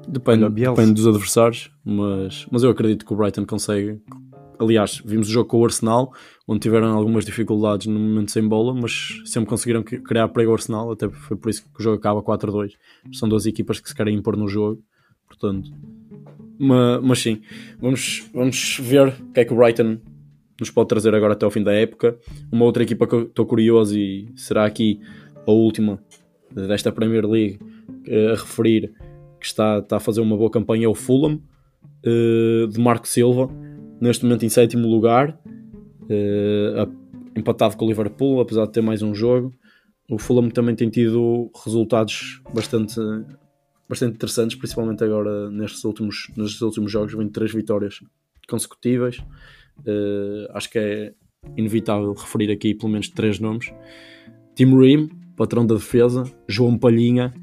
Speaker 2: Depende, depende dos adversários, mas, mas eu acredito que o Brighton consegue. Aliás, vimos o jogo com o Arsenal, onde tiveram algumas dificuldades no momento sem bola, mas sempre conseguiram criar perigo ao Arsenal, até foi por isso que o jogo acaba 4-2. São duas equipas que se querem impor no jogo, portanto. Mas, mas sim, vamos, vamos ver o que é que o Brighton nos pode trazer agora até ao fim da época. Uma outra equipa que eu estou curioso e será aqui a última desta Premier League eh, a referir que está, está a fazer uma boa campanha é o Fulham eh, de Marco Silva, neste momento em sétimo lugar, eh, empatado com o Liverpool, apesar de ter mais um jogo. O Fulham também tem tido resultados bastante, bastante interessantes, principalmente agora nestes últimos, nestes últimos jogos, vem três vitórias consecutivas. Uh, acho que é inevitável referir aqui pelo menos três nomes: Tim Ream, patrão da defesa, João Palhinha,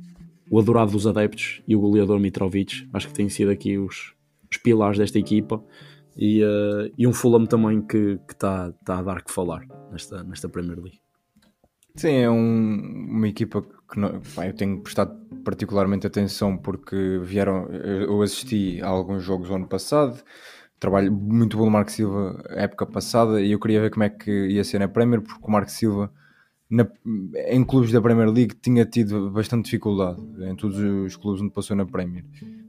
Speaker 2: o adorado dos adeptos, e o goleador Mitrovic. Acho que têm sido aqui os, os pilares desta equipa. E, uh, e um Fulham também que está tá a dar que falar nesta, nesta Premier League.
Speaker 3: Sim, é um, uma equipa que não, eu tenho prestado particularmente atenção porque vieram. Eu assisti a alguns jogos ano passado, trabalho muito bom do Marco Silva época passada e eu queria ver como é que ia ser na Premier, porque o Marco Silva na, em clubes da Premier League tinha tido bastante dificuldade em todos os clubes onde passou na Premier.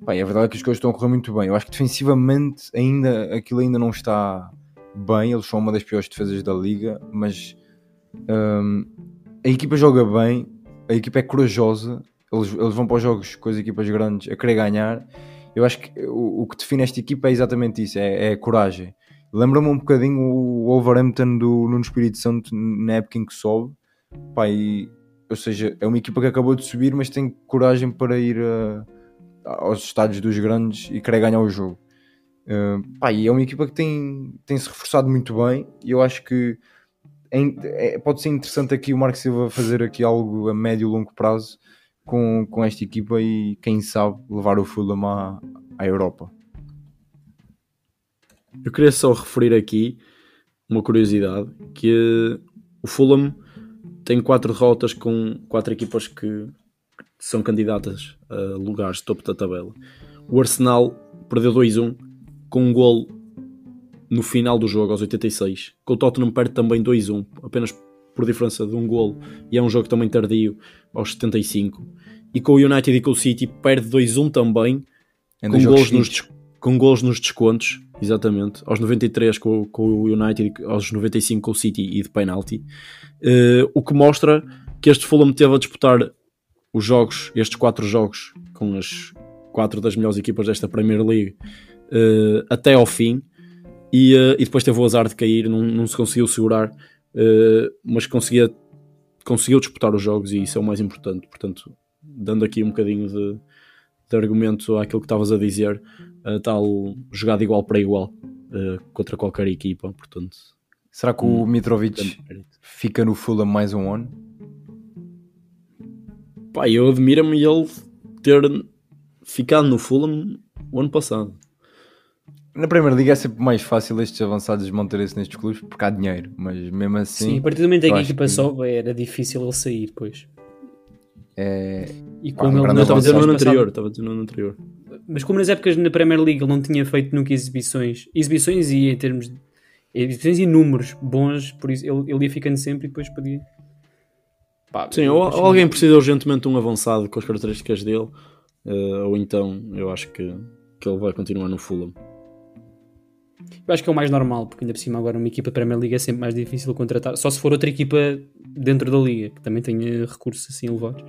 Speaker 3: Bem, a verdade é que as coisas estão a correr muito bem. Eu acho que defensivamente ainda aquilo ainda não está bem, eles são uma das piores defesas da liga, mas um, a equipa joga bem, a equipa é corajosa, eles, eles vão para os jogos com as equipas grandes a querer ganhar eu acho que o, o que define esta equipa é exatamente isso, é, é a coragem. Lembra-me um bocadinho o Wolverhampton do Nuno Espírito Santo na época em que sobe. Pá, e, ou seja, é uma equipa que acabou de subir, mas tem coragem para ir a, aos estádios dos grandes e querer ganhar o jogo. Uh, pá, e é uma equipa que tem, tem se reforçado muito bem e eu acho que é, é, pode ser interessante aqui o Marco Silva fazer aqui algo a médio e longo prazo com, com esta equipa e quem sabe levar o Fulham à, à Europa.
Speaker 2: Eu queria só referir aqui uma curiosidade que o Fulham tem quatro derrotas com quatro equipas que são candidatas a lugares topo da tabela. O Arsenal perdeu 2-1 com um gol no final do jogo, aos 86. Com o Tottenham perde também 2-1, apenas por diferença de um gol, e é um jogo também tardio, aos 75. E com o United e com o City perde 2-1 também, com gols, nos, com gols nos descontos, exatamente, aos 93 com, com o United, aos 95 com o City e de penalty. Uh, o que mostra que este Fulham teve a disputar os jogos, estes quatro jogos, com as quatro das melhores equipas desta Premier League, uh, até ao fim, e, uh, e, depois teve o azar de cair, não, não se conseguiu segurar, mas conseguia, conseguiu disputar os jogos e isso é o mais importante. Portanto, dando aqui um bocadinho de, de argumento àquilo que estavas a dizer, uh, tal jogado igual para igual uh, contra qualquer equipa. Portanto,
Speaker 3: será que o Mitrovic fica no Fulham mais um ano?
Speaker 2: Pá, eu admiro-me ele ter ficado no Fulham o ano passado.
Speaker 3: Na Primeira Liga é sempre mais fácil estes avançados manterem-se nestes clubes porque há dinheiro, mas mesmo assim.
Speaker 4: Sim, a partir do momento em que a equipa que... sobe era difícil ele sair depois.
Speaker 3: É...
Speaker 2: E como ele não estava dizendo no ano anterior, estava dizendo no ano anterior.
Speaker 4: Mas como nas épocas na Premier League ele não tinha feito nunca exibições, exibições e em termos de exibições e números bons, por isso ele, ele ia ficando sempre e depois podia.
Speaker 2: Pá, Sim, ou, ou alguém precisa urgentemente de um avançado com as características dele, uh, ou então eu acho que, que ele vai continuar no Fulham.
Speaker 4: Eu acho que é o mais normal, porque ainda por cima agora uma equipa Premier League é sempre mais difícil de contratar, só se for outra equipa dentro da liga, que também tenha recursos assim elevados.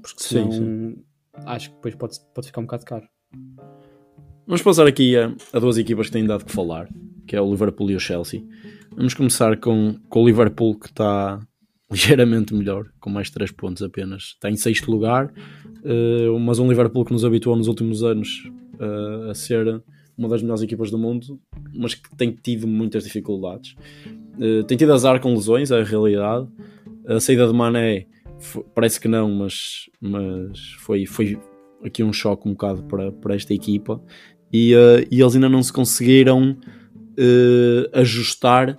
Speaker 4: Porque senão sim, sim. acho que depois pode, pode ficar um bocado caro.
Speaker 2: Vamos passar aqui a, a, duas equipas que têm dado que falar, que é o Liverpool e o Chelsea. Vamos começar com, com o Liverpool que está (laughs) ligeiramente melhor, com mais 3 pontos apenas. Está em sexto lugar, uh, mas um Liverpool que nos habituou nos últimos anos uh, a ser uma das melhores equipas do mundo, mas que tem tido muitas dificuldades. Uh, tem tido azar com lesões, é a realidade. A saída de Mané parece que não, mas, mas foi, foi aqui um choque um bocado para, para esta equipa. E, uh, e eles ainda não se conseguiram uh, ajustar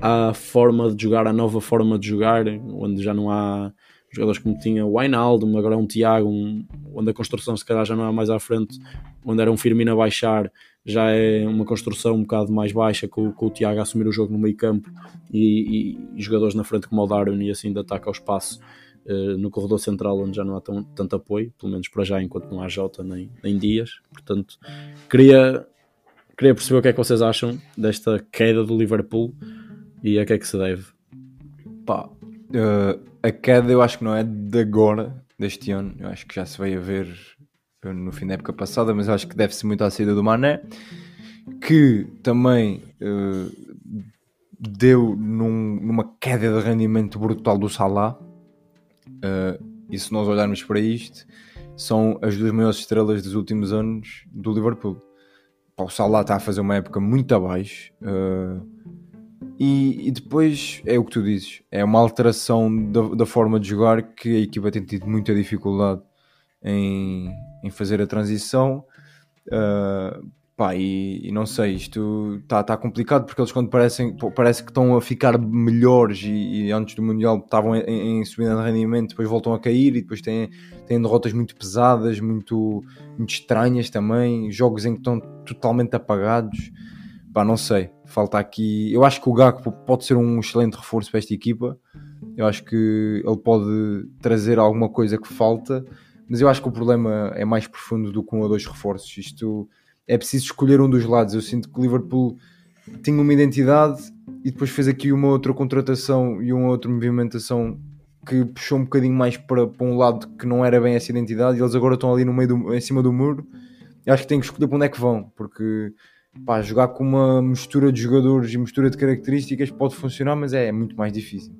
Speaker 2: à forma de jogar, à nova forma de jogar, onde já não há jogadores como tinha o Wijnaldum, agora um Tiago, um, onde a construção se calhar já não é mais à frente, onde era um Firmino a baixar, já é uma construção um bocado mais baixa, com, com o Tiago a assumir o jogo no meio campo e, e, e jogadores na frente como o Darwin e assim de ataque ao espaço uh, no corredor central onde já não há tão, tanto apoio, pelo menos para já, enquanto não há Jota nem, nem Dias. Portanto, queria, queria perceber o que é que vocês acham desta queda do Liverpool e a que é que se deve.
Speaker 3: Pá, uh a queda eu acho que não é de agora, deste ano, eu acho que já se veio a ver no fim da época passada, mas acho que deve-se muito à saída do Mané, que também uh, deu num, numa queda de rendimento brutal do Salah. Uh, e se nós olharmos para isto, são as duas maiores estrelas dos últimos anos do Liverpool. o Salah está a fazer uma época muito abaixo. Uh, e, e, depois é o que tu dizes, é uma alteração da, da, forma de jogar que a equipa tem tido muita dificuldade em, em fazer a transição. Uh, pá, e, e, não sei, isto está tá complicado porque eles quando parecem, parece que estão a ficar melhores e, e antes do Mundial estavam em, em subida de rendimento, depois voltam a cair e depois têm, têm derrotas muito pesadas, muito, muito estranhas também, jogos em que estão totalmente apagados. Pá, não sei falta aqui. Eu acho que o Gakpo pode ser um excelente reforço para esta equipa. Eu acho que ele pode trazer alguma coisa que falta, mas eu acho que o problema é mais profundo do que um ou dois reforços. Isto é preciso escolher um dos lados. Eu sinto que o Liverpool tinha uma identidade e depois fez aqui uma outra contratação e uma outra movimentação que puxou um bocadinho mais para, para um lado que não era bem essa identidade e eles agora estão ali no meio do, em cima do muro. Eu acho que têm que escolher para onde é que vão, porque pá, jogar com uma mistura de jogadores e mistura de características pode funcionar, mas é, é muito mais difícil.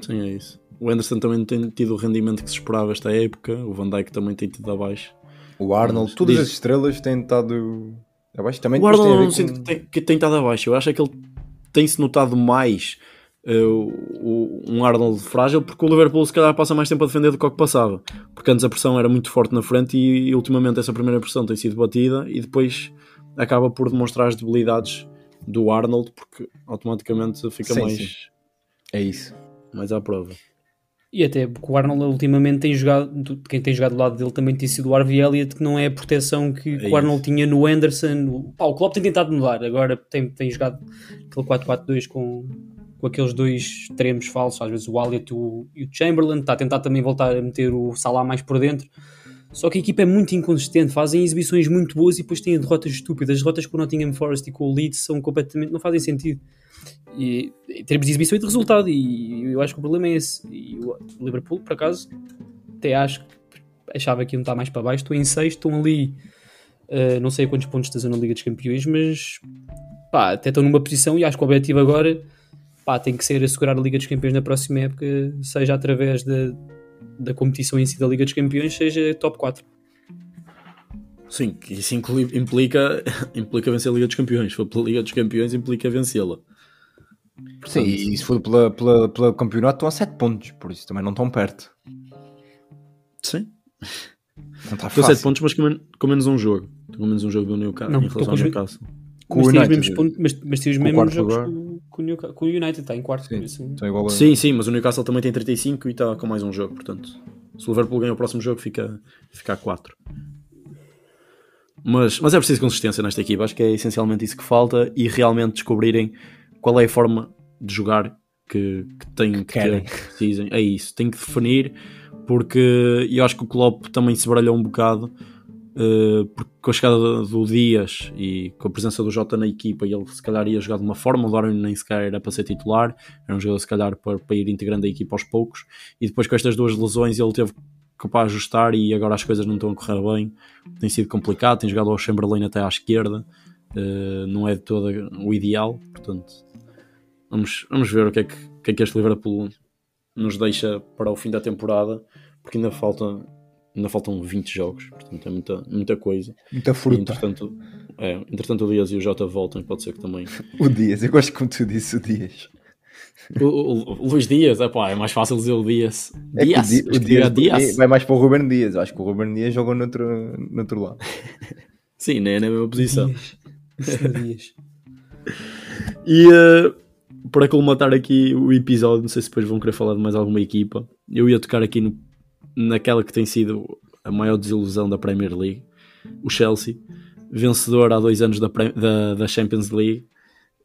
Speaker 2: Sim, é isso. O Anderson também tem tido o rendimento que se esperava esta época, o Van Dijk também tem tido abaixo.
Speaker 3: O Arnold, mas, todas diz... as estrelas têm estado abaixo. Também
Speaker 2: o Arnold não com... sinto que tem, que tem estado abaixo. Eu acho é que ele tem-se notado mais uh, um Arnold frágil porque o Liverpool se calhar passa mais tempo a defender do que o que passava. Porque antes a pressão era muito forte na frente e, e ultimamente essa primeira pressão tem sido batida e depois acaba por demonstrar as debilidades do Arnold, porque automaticamente fica
Speaker 3: Sim,
Speaker 2: mais,
Speaker 3: sim. É isso.
Speaker 2: mais à prova.
Speaker 4: E até porque o Arnold ultimamente tem jogado, quem tem jogado do lado dele também tem sido o Harvey Elliott, que não é a proteção que,
Speaker 2: É
Speaker 4: o Arnold tinha no Anderson. O, pá, o Klopp tem tentado mudar, agora tem, tem jogado aquele 4-4-2 com, com aqueles dois extremos falsos, às vezes o Elliott e o, e o Chamberlain, está a tentar também voltar a meter o Salah mais por dentro. Só que a equipa é muito inconsistente, fazem exibições muito boas e depois têm derrotas estúpidas. As derrotas com o Nottingham Forest e com o Leeds são completamente. não fazem sentido. E, termos de exibição e de resultado, e eu acho que o problema é esse. E o Liverpool, por acaso, até acho que achava que iam estar mais para baixo. Estou em sexto, estão ali, uh, não sei a quantos pontos estão na Liga dos Campeões, mas pá, até estão numa posição e acho que o objetivo agora pá, tem que ser assegurar a Liga dos Campeões na próxima época, seja através da, da competição em si da Liga dos Campeões, seja top 4.
Speaker 2: Sim, isso implica, (laughs) implica vencer a Liga dos Campeões. Se for pela Liga dos Campeões, implica vencê-la.
Speaker 3: Sim, e se for pela, pela, pela campeonato estão a 7 pontos, por isso também não estão perto.
Speaker 2: Sim.
Speaker 3: Não está
Speaker 2: Estão
Speaker 3: fácil.
Speaker 2: 7 pontos, mas com, men- com menos um jogo. Com menos um jogo do Newcastle
Speaker 4: Não,
Speaker 2: em relação ao Newcastle.
Speaker 3: Com
Speaker 4: mas
Speaker 3: o
Speaker 4: tem os mesmos pontos, mas, mas tem os mesmos jogos com, com, o Newca- com o United, está em quarto.
Speaker 3: Sim, igual a...
Speaker 2: Sim, sim, mas o Newcastle também tem 35 e está com mais um jogo, portanto. Se o Liverpool ganha o próximo jogo, fica, fica a 4. Mas, mas é preciso consistência nesta equipa, acho que é essencialmente isso que falta e realmente descobrirem qual é a forma de jogar que, que têm que,
Speaker 3: querem.
Speaker 2: ter, que precisem. É isso, tem que definir, porque eu acho que o Klopp também se baralhou um bocado, eh, porque com a chegada do- do Dias e com a presença do Jota na equipa, ele se calhar ia jogar de uma forma, o Darwin nem sequer era para ser titular, era um jogador se calhar para, para ir integrando a equipa aos poucos, e depois com estas duas lesões ele teve que para ajustar e agora as coisas não estão a correr bem, tem sido complicado, tem jogado ao Chamberlain até à esquerda, eh, não é de todo o ideal, portanto vamos, vamos ver o que, é que, o que é que este Liverpool nos deixa para o fim da temporada, porque ainda falta ainda faltam 20 jogos, portanto é muita, muita coisa.
Speaker 3: Muita
Speaker 2: E,
Speaker 3: fruta.
Speaker 2: entretanto, é, entretanto o Dias e o Jota voltam, pode ser que também. (laughs)
Speaker 3: O Dias, eu gosto como tu disse o Dias.
Speaker 2: O, o- o Luís Dias, é pá, é mais fácil dizer o Dias.
Speaker 3: É
Speaker 2: Dias,
Speaker 3: o, Di- o Dias,
Speaker 2: Dias.
Speaker 3: vai mais para o Ruben Dias. Acho que o Ruben Dias joga noutro, noutro lado.
Speaker 2: Sim, nem é na mesma posição.
Speaker 4: Dias. (laughs)
Speaker 2: E eh, para colmatar aqui o episódio, não sei se depois vão querer falar de mais alguma equipa. Eu ia tocar aqui no- naquela que tem sido a maior desilusão da Premier League, o Chelsea, vencedor há dois anos da, da, da Champions League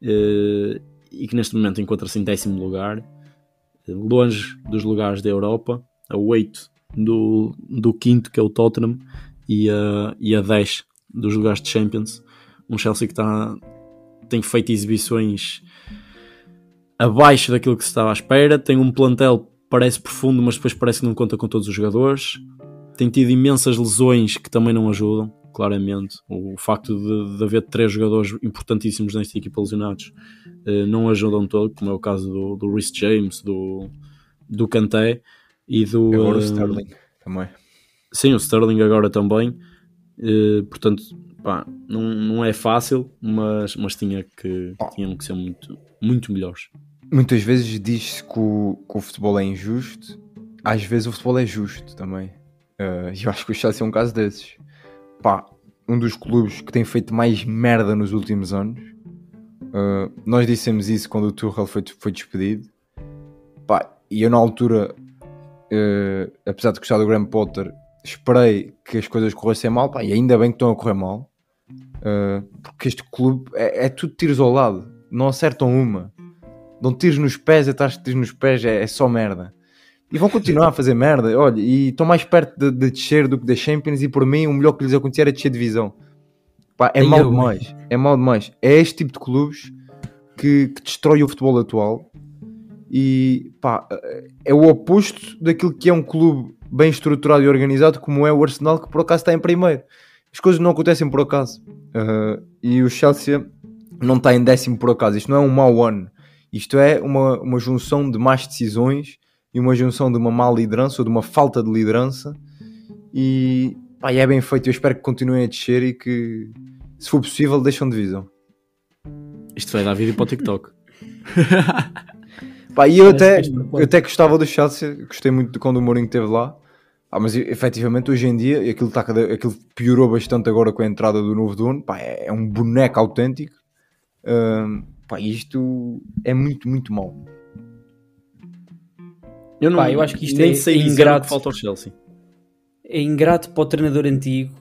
Speaker 2: eh, e que neste momento encontra-se em décimo lugar, longe dos lugares da Europa, a 8 do, do quinto, que é o Tottenham, e a, e a 10 dos lugares de Champions. Um Chelsea que está tem feito exibições abaixo daquilo que se estava à espera, tem um plantel parece profundo, mas depois parece que não conta com todos os jogadores, tem tido imensas lesões que também não ajudam, claramente. O facto de, de haver três jogadores importantíssimos nesta equipa lesionados eh, não ajudam todo, como é o caso do, do Rhys James, do, do Kanté e do...
Speaker 3: Agora o
Speaker 2: eh,
Speaker 3: Sterling também.
Speaker 2: Sim, o Sterling agora também. Eh, portanto, pá, não, não é fácil, mas, mas tinha que, tinham que ser muito, muito melhores.
Speaker 3: Muitas vezes diz-se que o, que o futebol é injusto, às vezes o futebol é justo também. Eh, E eu acho que o Chelsea é um caso desses. Pá, um dos clubes que tem feito mais merda nos últimos anos. Eh, nós dissemos isso quando o Tuchel foi, foi despedido. Pá, e eu na altura, eh, apesar de gostar do Graham Potter, esperei que as coisas corressem mal. Pá, e ainda bem que estão a correr mal. Eh, porque este clube é, é tudo tiros ao lado. Não acertam uma dão tiros nos pés, atrás de tiros nos pés, é, é só merda. E vão continuar a fazer merda, olha, e estão mais perto de, de descer do que da Champions, e por mim o melhor que lhes acontecer é descer divisão. Pá, é mal
Speaker 4: eu-
Speaker 3: demais, é mal demais. É este tipo de clubes que, que destrói o futebol atual e pá, é o oposto daquilo que é um clube bem estruturado e organizado, como é o Arsenal, que por acaso está em primeiro. As coisas não acontecem por acaso. Uh, e o Chelsea não está em décimo por acaso. Isto não é um mau ano. Isto é uma, uma junção de más decisões e uma junção de uma má liderança ou de uma falta de liderança. E, pá, é bem feito. Eu espero que continuem a descer e que, se for possível, deixam de visão.
Speaker 2: Isto vai dar vídeo para o TikTok. (laughs)
Speaker 3: Pá, e eu até,
Speaker 4: que isto-
Speaker 3: eu até gostava do Chelsea, gostei muito de quando o Mourinho esteve lá. Ah, mas efetivamente hoje em dia aquilo, está cada, aquilo piorou bastante agora com a entrada do novo dono. Pá, é, é um boneco autêntico. Pá, isto é muito, muito mau.
Speaker 2: Eu, não,
Speaker 4: Pá, eu acho que isto
Speaker 2: nem
Speaker 4: é-
Speaker 2: sei
Speaker 4: é ingrato.
Speaker 2: que falta ao Chelsea.
Speaker 4: É ingrato para o treinador antigo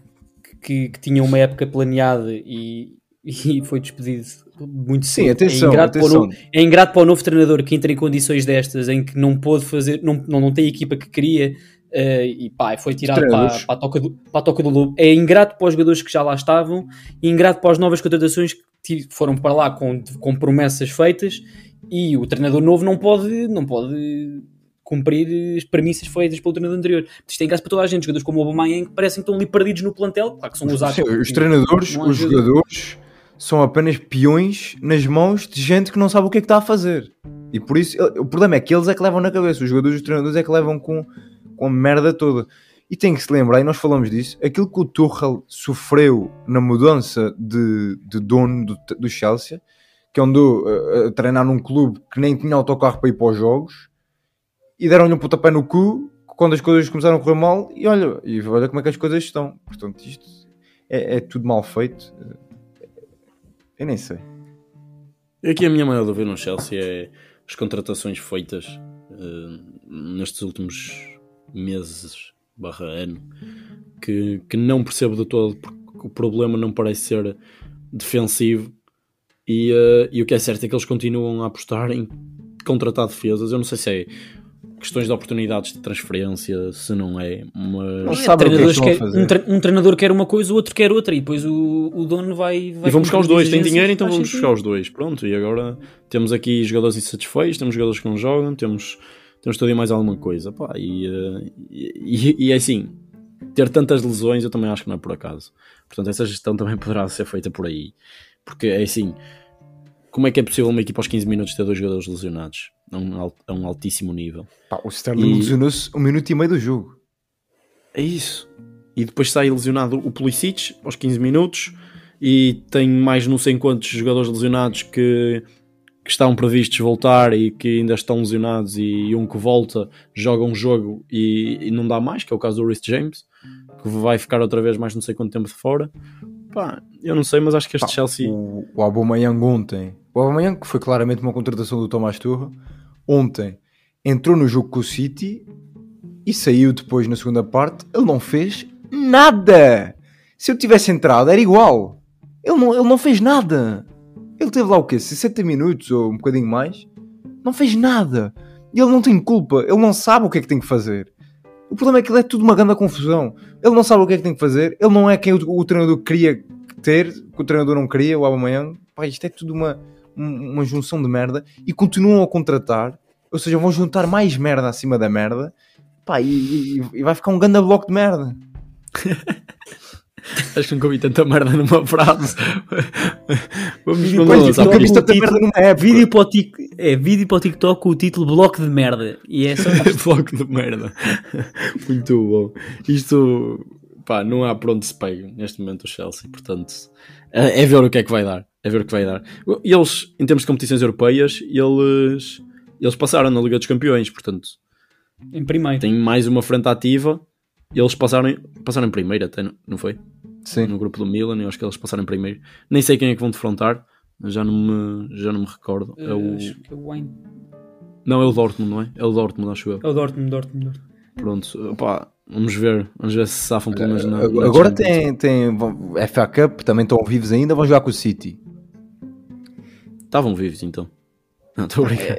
Speaker 4: que, que tinha uma época planeada e, (laughs) e foi despedido muito cedo.
Speaker 3: Sim, atenção,
Speaker 4: é, ingrato Para o
Speaker 3: atenção.
Speaker 4: novo, é ingrato para o novo treinador que entra em condições destas em que não pôde fazer, não, não, não tem a equipa que queria eh, e pá, foi tirado para, para, a toca do, para a toca do lobo. É ingrato para os jogadores que já lá estavam e ingrato para as novas contratações que foram para lá com, com promessas feitas e o treinador novo não pode, não pode cumprir as premissas feitas pelo treinador anterior. Isto é ingrato para toda a gente, jogadores como o Aubameyang que parecem que estão ali perdidos no plantel, claro que são usados.
Speaker 3: Sim, os treinadores,
Speaker 4: Não
Speaker 3: os jogadores são apenas peões nas mãos de gente que não sabe o que é que está a fazer. E por isso, o problema é que eles é que levam na cabeça, os jogadores e os treinadores é que levam com, com a merda toda. E tem que se lembrar, e nós falamos disso, aquilo que o Tuchel sofreu na mudança de, de dono do, do Chelsea, que andou uh, a treinar num clube que nem tinha autocarro para ir para os jogos, e deram-lhe um pontapé no cu quando as coisas começaram a correr mal, e olha, e olha como é que as coisas estão. Portanto, isto é, é tudo mal feito. Eu nem sei.
Speaker 2: Aqui a minha maior dúvida no Chelsea é as contratações feitas eh, nestes últimos meses barra ano que, que não percebo de todo porque o problema não parece ser defensivo e, eh, e o que é certo é que eles continuam a apostar em contratar defesas. Eu não sei se é questões de oportunidades de transferência, se não é, mas
Speaker 3: Não sabe o que é que
Speaker 4: treinadores quer- um, tre- um treinador quer uma coisa, o outro quer outra, e depois o, o dono vai. vai
Speaker 2: E vamos buscar os dois, tem dinheiro, então vamos
Speaker 4: sentido.
Speaker 2: buscar os dois. Pronto, e agora temos aqui jogadores insatisfeitos, temos jogadores que não jogam, temos, temos tudo e mais alguma coisa. Pá, e, eh, e, e é assim, ter tantas lesões eu também acho que não é por acaso. Portanto, essa gestão também (laughs) poderá ser feita por aí. Porque é assim, como é que é possível uma equipa aos 15 minutos ter dois jogadores lesionados? A um, a um altíssimo nível.
Speaker 3: Pá, o Sterling
Speaker 2: E-
Speaker 3: lesionou-se um minuto e meio do jogo.
Speaker 2: É isso. E depois sai lesionado o Pulisic aos 15 minutos e tem mais não sei quantos jogadores lesionados que, que estão previstos voltar e que ainda estão lesionados e um que volta joga um jogo e, e não dá mais, que é o caso do Rhys James, que vai ficar outra vez mais não sei quanto tempo de fora. Pá, eu não sei, mas acho que este
Speaker 3: Pá,
Speaker 2: Chelsea...
Speaker 3: O, o Aubameyang ontem, o Aubameyang que foi claramente uma contratação do Tomás Turra, ontem entrou no jogo com o City e saiu depois na segunda parte, ele não fez nada. Se eu tivesse entrado era igual. Ele não, ele não fez nada. Ele teve lá o quê? 60 minutos ou um bocadinho mais? Não fez nada. Ele não tem culpa, ele não sabe o que é que tem que fazer. O problema é que ele é tudo uma grande confusão. Ele não sabe o que é que tem que fazer, ele não é quem o, o treinador queria ter, que o treinador não queria, o Aubameyang. Pá, isto é tudo uma, um- uma junção de merda e continuam a contratar, ou seja, vão juntar mais merda acima da merda, pá, e, e- e vai ficar um grande bloco de merda. (laughs)
Speaker 2: Acho que nunca ouvi tanta merda numa frase. vamos,
Speaker 3: nunca tanta merda numa época.
Speaker 4: Vídeo para, o tic, é, vídeo para o TikTok com o título Bloco de Merda. E é só. (laughs)
Speaker 2: Bloco de merda. Muito bom. Isto, pá, não há por onde se pegue neste momento o Chelsea, portanto, é, é ver o que é que vai dar. É ver o que vai dar. E eles, em termos de competições europeias, eles, eles passaram na Liga dos Campeões, portanto,
Speaker 4: em primeiro.
Speaker 2: têm mais uma frente ativa. Eles passaram, passaram em primeiro até, não foi?
Speaker 3: Sim.
Speaker 2: No grupo do Milan, eu acho que eles passaram em primeiro. Nem sei quem é que vão defrontar, já não me, já não me recordo. É o,
Speaker 4: Eh, Acho que é o Wayne.
Speaker 2: não, é o Dortmund, não é? É o Dortmund, acho eu.
Speaker 4: É o Dortmund, Dortmund, Dortmund.
Speaker 2: Pronto, opá, vamos ver. Vamos ver se safam pelo menos na, na
Speaker 3: Agora
Speaker 2: Champions.
Speaker 3: tem, tem FA Cup, também estão vivos ainda, vão jogar com o City.
Speaker 2: Estavam vivos então. Não, estou a brincar.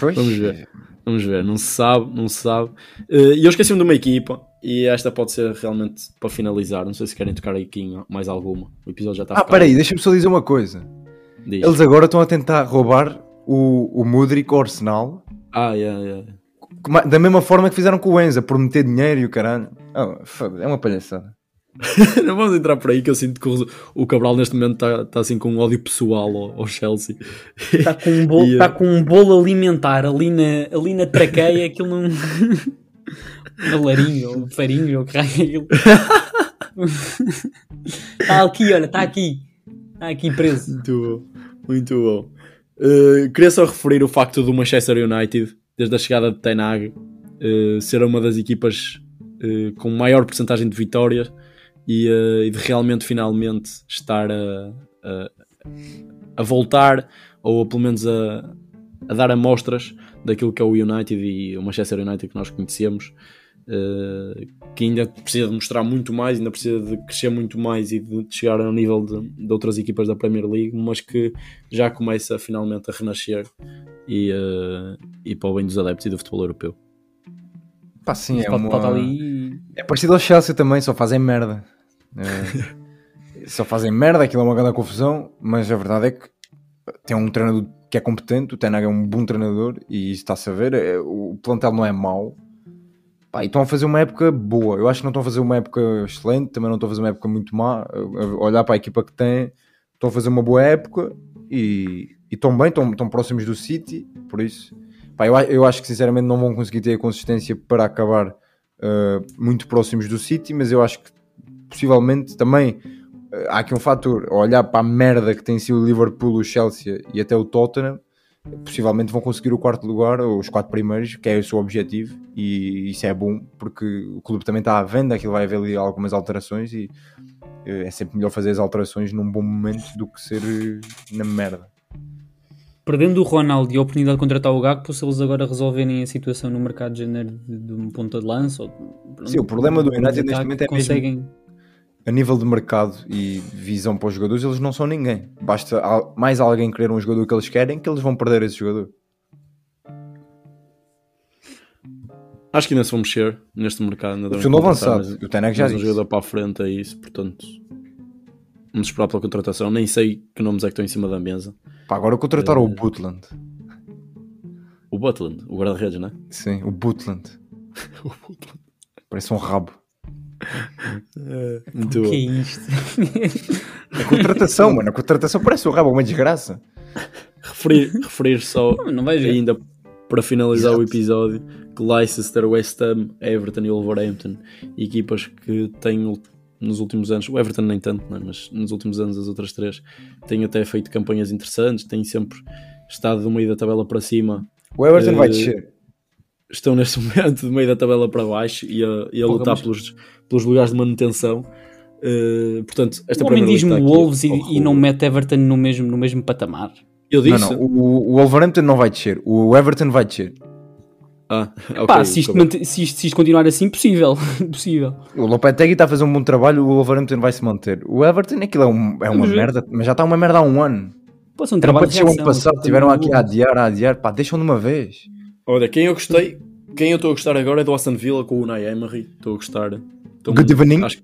Speaker 3: Pois.
Speaker 2: Vamos ver. Vamos ver. Não se sabe, não se sabe. Eh, E eu esqueci-me de uma equipa. E esta pode ser realmente para finalizar. Não sei se querem tocar aqui em mais alguma. O episódio já está a
Speaker 3: Ah,
Speaker 2: ficar-
Speaker 3: peraí, deixa-me só dizer uma coisa.
Speaker 2: Diz.
Speaker 3: Eles agora estão a tentar roubar o, o Mudrik ao Arsenal
Speaker 2: Ah, yeah, yeah.
Speaker 3: Da mesma forma que fizeram com o Enza, prometer dinheiro e o caralho. Ah, foda, é uma palhaçada. (laughs)
Speaker 2: não vamos entrar por aí que eu sinto que o, o Cabral neste momento está tá assim com um ódio pessoal ao, ao Chelsea.
Speaker 4: Está com, um bolo, (laughs)
Speaker 2: E, eh,
Speaker 4: tá com um bolo alimentar ali na, ali na traqueia, aquilo não. (laughs) na larinha ou farinha ou que raio é aquilo. Está aqui, olha, está aqui. Está aqui preso.
Speaker 2: Muito bom, muito bom. Uh, queria só referir o facto do Manchester United, desde a chegada de Ten Hag, uh, ser uma das equipas uh, com maior porcentagem de vitórias e, e de realmente finalmente estar a, a- a voltar, ou pelo menos a, a dar amostras daquilo que é o United e o Manchester United que nós conhecemos, que ainda precisa de mostrar muito mais, ainda precisa de crescer muito mais e de chegar ao nível de, de outras equipas da Premier League, mas que já começa finalmente a renascer e, uh, e para o bem dos adeptos e do futebol europeu.
Speaker 3: Pá, sim, é,
Speaker 4: Pode-
Speaker 3: uma...
Speaker 4: pode ali-
Speaker 3: é parecido ao Chelsea também, só fazem merda. É, (laughs) só fazem merda, aquilo é uma grande confusão, mas a verdade é que tem um treinador que é competente, o Ten Hag é um bom treinador e isso está-se a ver, o plantel não é mau. Pá, estão a fazer uma época boa. Eu acho que não estão a fazer uma época excelente, também não estão a fazer uma época muito má. Olhar para a equipa que tem, estão a fazer uma boa época e, e estão bem, estão, estão próximos do City, por isso. Pá, eu, eu acho que sinceramente não vão conseguir ter a consistência para acabar uh, muito próximos do City, mas eu acho que possivelmente também uh, há aqui um fator, olhar para a merda que tem sido o Liverpool, o Chelsea e até o Tottenham, possivelmente vão conseguir o quarto lugar, ou os quatro primeiros, que é o seu objetivo, e isso é bom, porque o clube também está à venda, aquilo vai haver ali algumas alterações e uh, é sempre melhor fazer as alterações num bom momento do que ser uh, na merda.
Speaker 4: Perdendo o Ronaldo e a oportunidade de contratar o Gakpo, se eles agora resolverem a situação no mercado de janeiro de, de um ponta de lança... Ou, pronto,
Speaker 3: Sim, o problema do
Speaker 4: de
Speaker 3: United neste momento é mesmo-
Speaker 4: conseguem...
Speaker 3: a nível de mercado e visão para os jogadores, eles não são ninguém. Basta mais alguém querer um jogador que eles querem que eles vão perder esse jogador.
Speaker 2: Acho que ainda se vão mexer neste mercado. Ainda
Speaker 3: novo
Speaker 2: contratar,
Speaker 3: avançado,
Speaker 2: mas-
Speaker 3: o Ten Hag já
Speaker 2: mas um
Speaker 3: disse.
Speaker 2: jogador para a frente é isso, portanto vamos esperar pela contratação. Nem sei que nomes é que estão em cima da mesa.
Speaker 3: Pá, agora contrataram o
Speaker 2: Eh,
Speaker 3: Butland.
Speaker 2: O Butland, o guarda-redes, não é?
Speaker 3: Sim, o Butland. (laughs) Parece um rabo.
Speaker 2: Muito
Speaker 4: O que é isto?
Speaker 3: A contratação, mano. A contratação parece um rabo, é uma desgraça.
Speaker 2: Referir, referir só
Speaker 4: não vai ver.
Speaker 2: ainda para finalizar o
Speaker 3: Exato.
Speaker 2: episódio que Leicester, West Ham, Everton e Wolverhampton, equipas que têm nos últimos anos, o Everton nem tanto, né, mas nos últimos anos as outras três têm até feito campanhas interessantes, têm sempre estado do meio da tabela para cima,
Speaker 3: O Everton vai
Speaker 2: Eh,
Speaker 3: descer.
Speaker 2: Estão neste (laughs) momento do meio da tabela para baixo e a, e a
Speaker 4: Porra,
Speaker 2: lutar
Speaker 4: mas-
Speaker 2: pelos, pelos lugares de manutenção. Uh, portanto, esta
Speaker 4: O homem diz-me
Speaker 2: aqui
Speaker 4: Wolves e, e não mete Everton no mesmo, no mesmo patamar.
Speaker 2: Eu
Speaker 3: Não,
Speaker 2: disse?
Speaker 3: não. O, o Wolverhampton não vai descer. O Everton vai descer.
Speaker 2: Ah, (laughs) ok,
Speaker 4: Pá, se isto, mante- se, isto, se isto continuar assim, possível. (laughs) possível.
Speaker 3: O Lopetegui está a fazer um bom trabalho. O Wolverhampton vai se manter. O Everton, aquilo é, um- é uma merda. Mas já está uma merda há um ano.
Speaker 4: Pode ser um
Speaker 3: Era
Speaker 4: trabalho
Speaker 3: para
Speaker 4: de
Speaker 3: descer o ano passado.
Speaker 4: só
Speaker 3: Tiveram aqui a adiar, a adiar. Pá, deixam de uma vez.
Speaker 2: Olha, quem eu gostei, quem eu estou a gostar agora é do Aston Villa com o Unai Emery. Estou a gostar. Estou
Speaker 3: Good evening.
Speaker 2: Acho,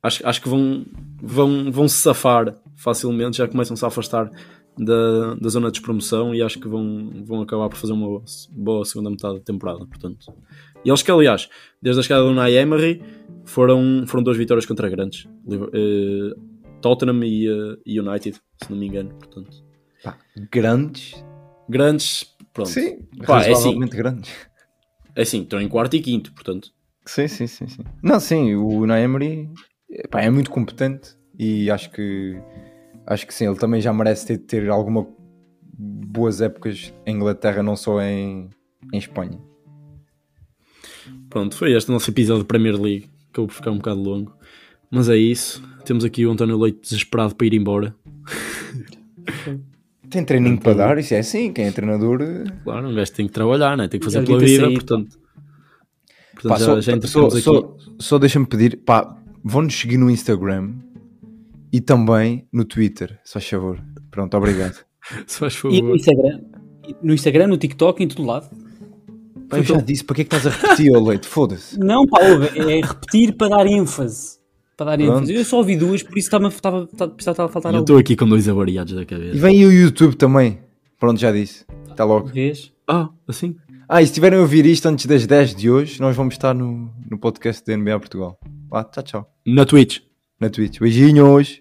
Speaker 2: acho, acho que vão, vão, vão se safar facilmente, já começam-se a afastar da, da zona de despromoção e acho que vão, vão acabar por fazer uma boa, segunda metade da temporada. Portanto. E eles que, aliás, desde a chegada do Unai Emery, foram, foram duas vitórias contra grandes. Eh, Tottenham e eh, e United, se não me engano. Portanto,
Speaker 3: Pá, grandes.
Speaker 2: grandes, pronto.
Speaker 3: Sim,
Speaker 2: Pá, é assim.
Speaker 3: grandes.
Speaker 2: É assim, estão em quarto e quinto, portanto.
Speaker 3: Sim, sim, sim, sim. Não, sim, o Unai Emery pá, é muito competente e acho que acho que sim, ele também já merece ter, ter alguma boas épocas em Inglaterra, não só em, em Espanha.
Speaker 2: Pronto, foi este o nosso episódio de Premier League. Acabou por ficar um bocado longo. Mas é isso. Temos aqui o António Leite desesperado para ir embora.
Speaker 3: Tem treininho para dar, isso é assim, quem é treinador. eh,
Speaker 2: Claro, um gajo tem que trabalhar, né? tem que fazer pela vida, portanto. portanto
Speaker 3: Pá,
Speaker 2: já,
Speaker 3: só,
Speaker 2: já
Speaker 3: só, só, só deixa-me pedir, pá, vão-nos seguir no Instagram e também no Twitter, se faz favor. Pronto, obrigado. (laughs)
Speaker 2: Se faz
Speaker 4: E
Speaker 2: favor.
Speaker 4: no Instagram, no Instagram, no TikTok, em todo lado.
Speaker 3: Pá, eu já disse, para que é que estás a repetir, ô leite? Foda-se.
Speaker 4: Não, pá, é repetir para dar ênfase. Para dar ênfase. Eu só ouvi duas, por isso estava, a faltar
Speaker 2: E eu estou aqui com dois avariados da
Speaker 3: E
Speaker 2: cabeça.
Speaker 3: vem aí o YouTube também. Pronto, já disse. Até logo.
Speaker 4: Vês?
Speaker 2: Ah, assim?
Speaker 3: Ah, e se tiverem a ouvir isto antes das 10 de hoje, nós vamos estar no, no podcast da NBA Portugal. Vá, tchau, tchau.
Speaker 2: Na Twitch.
Speaker 3: Na Twitch. Beijinhos.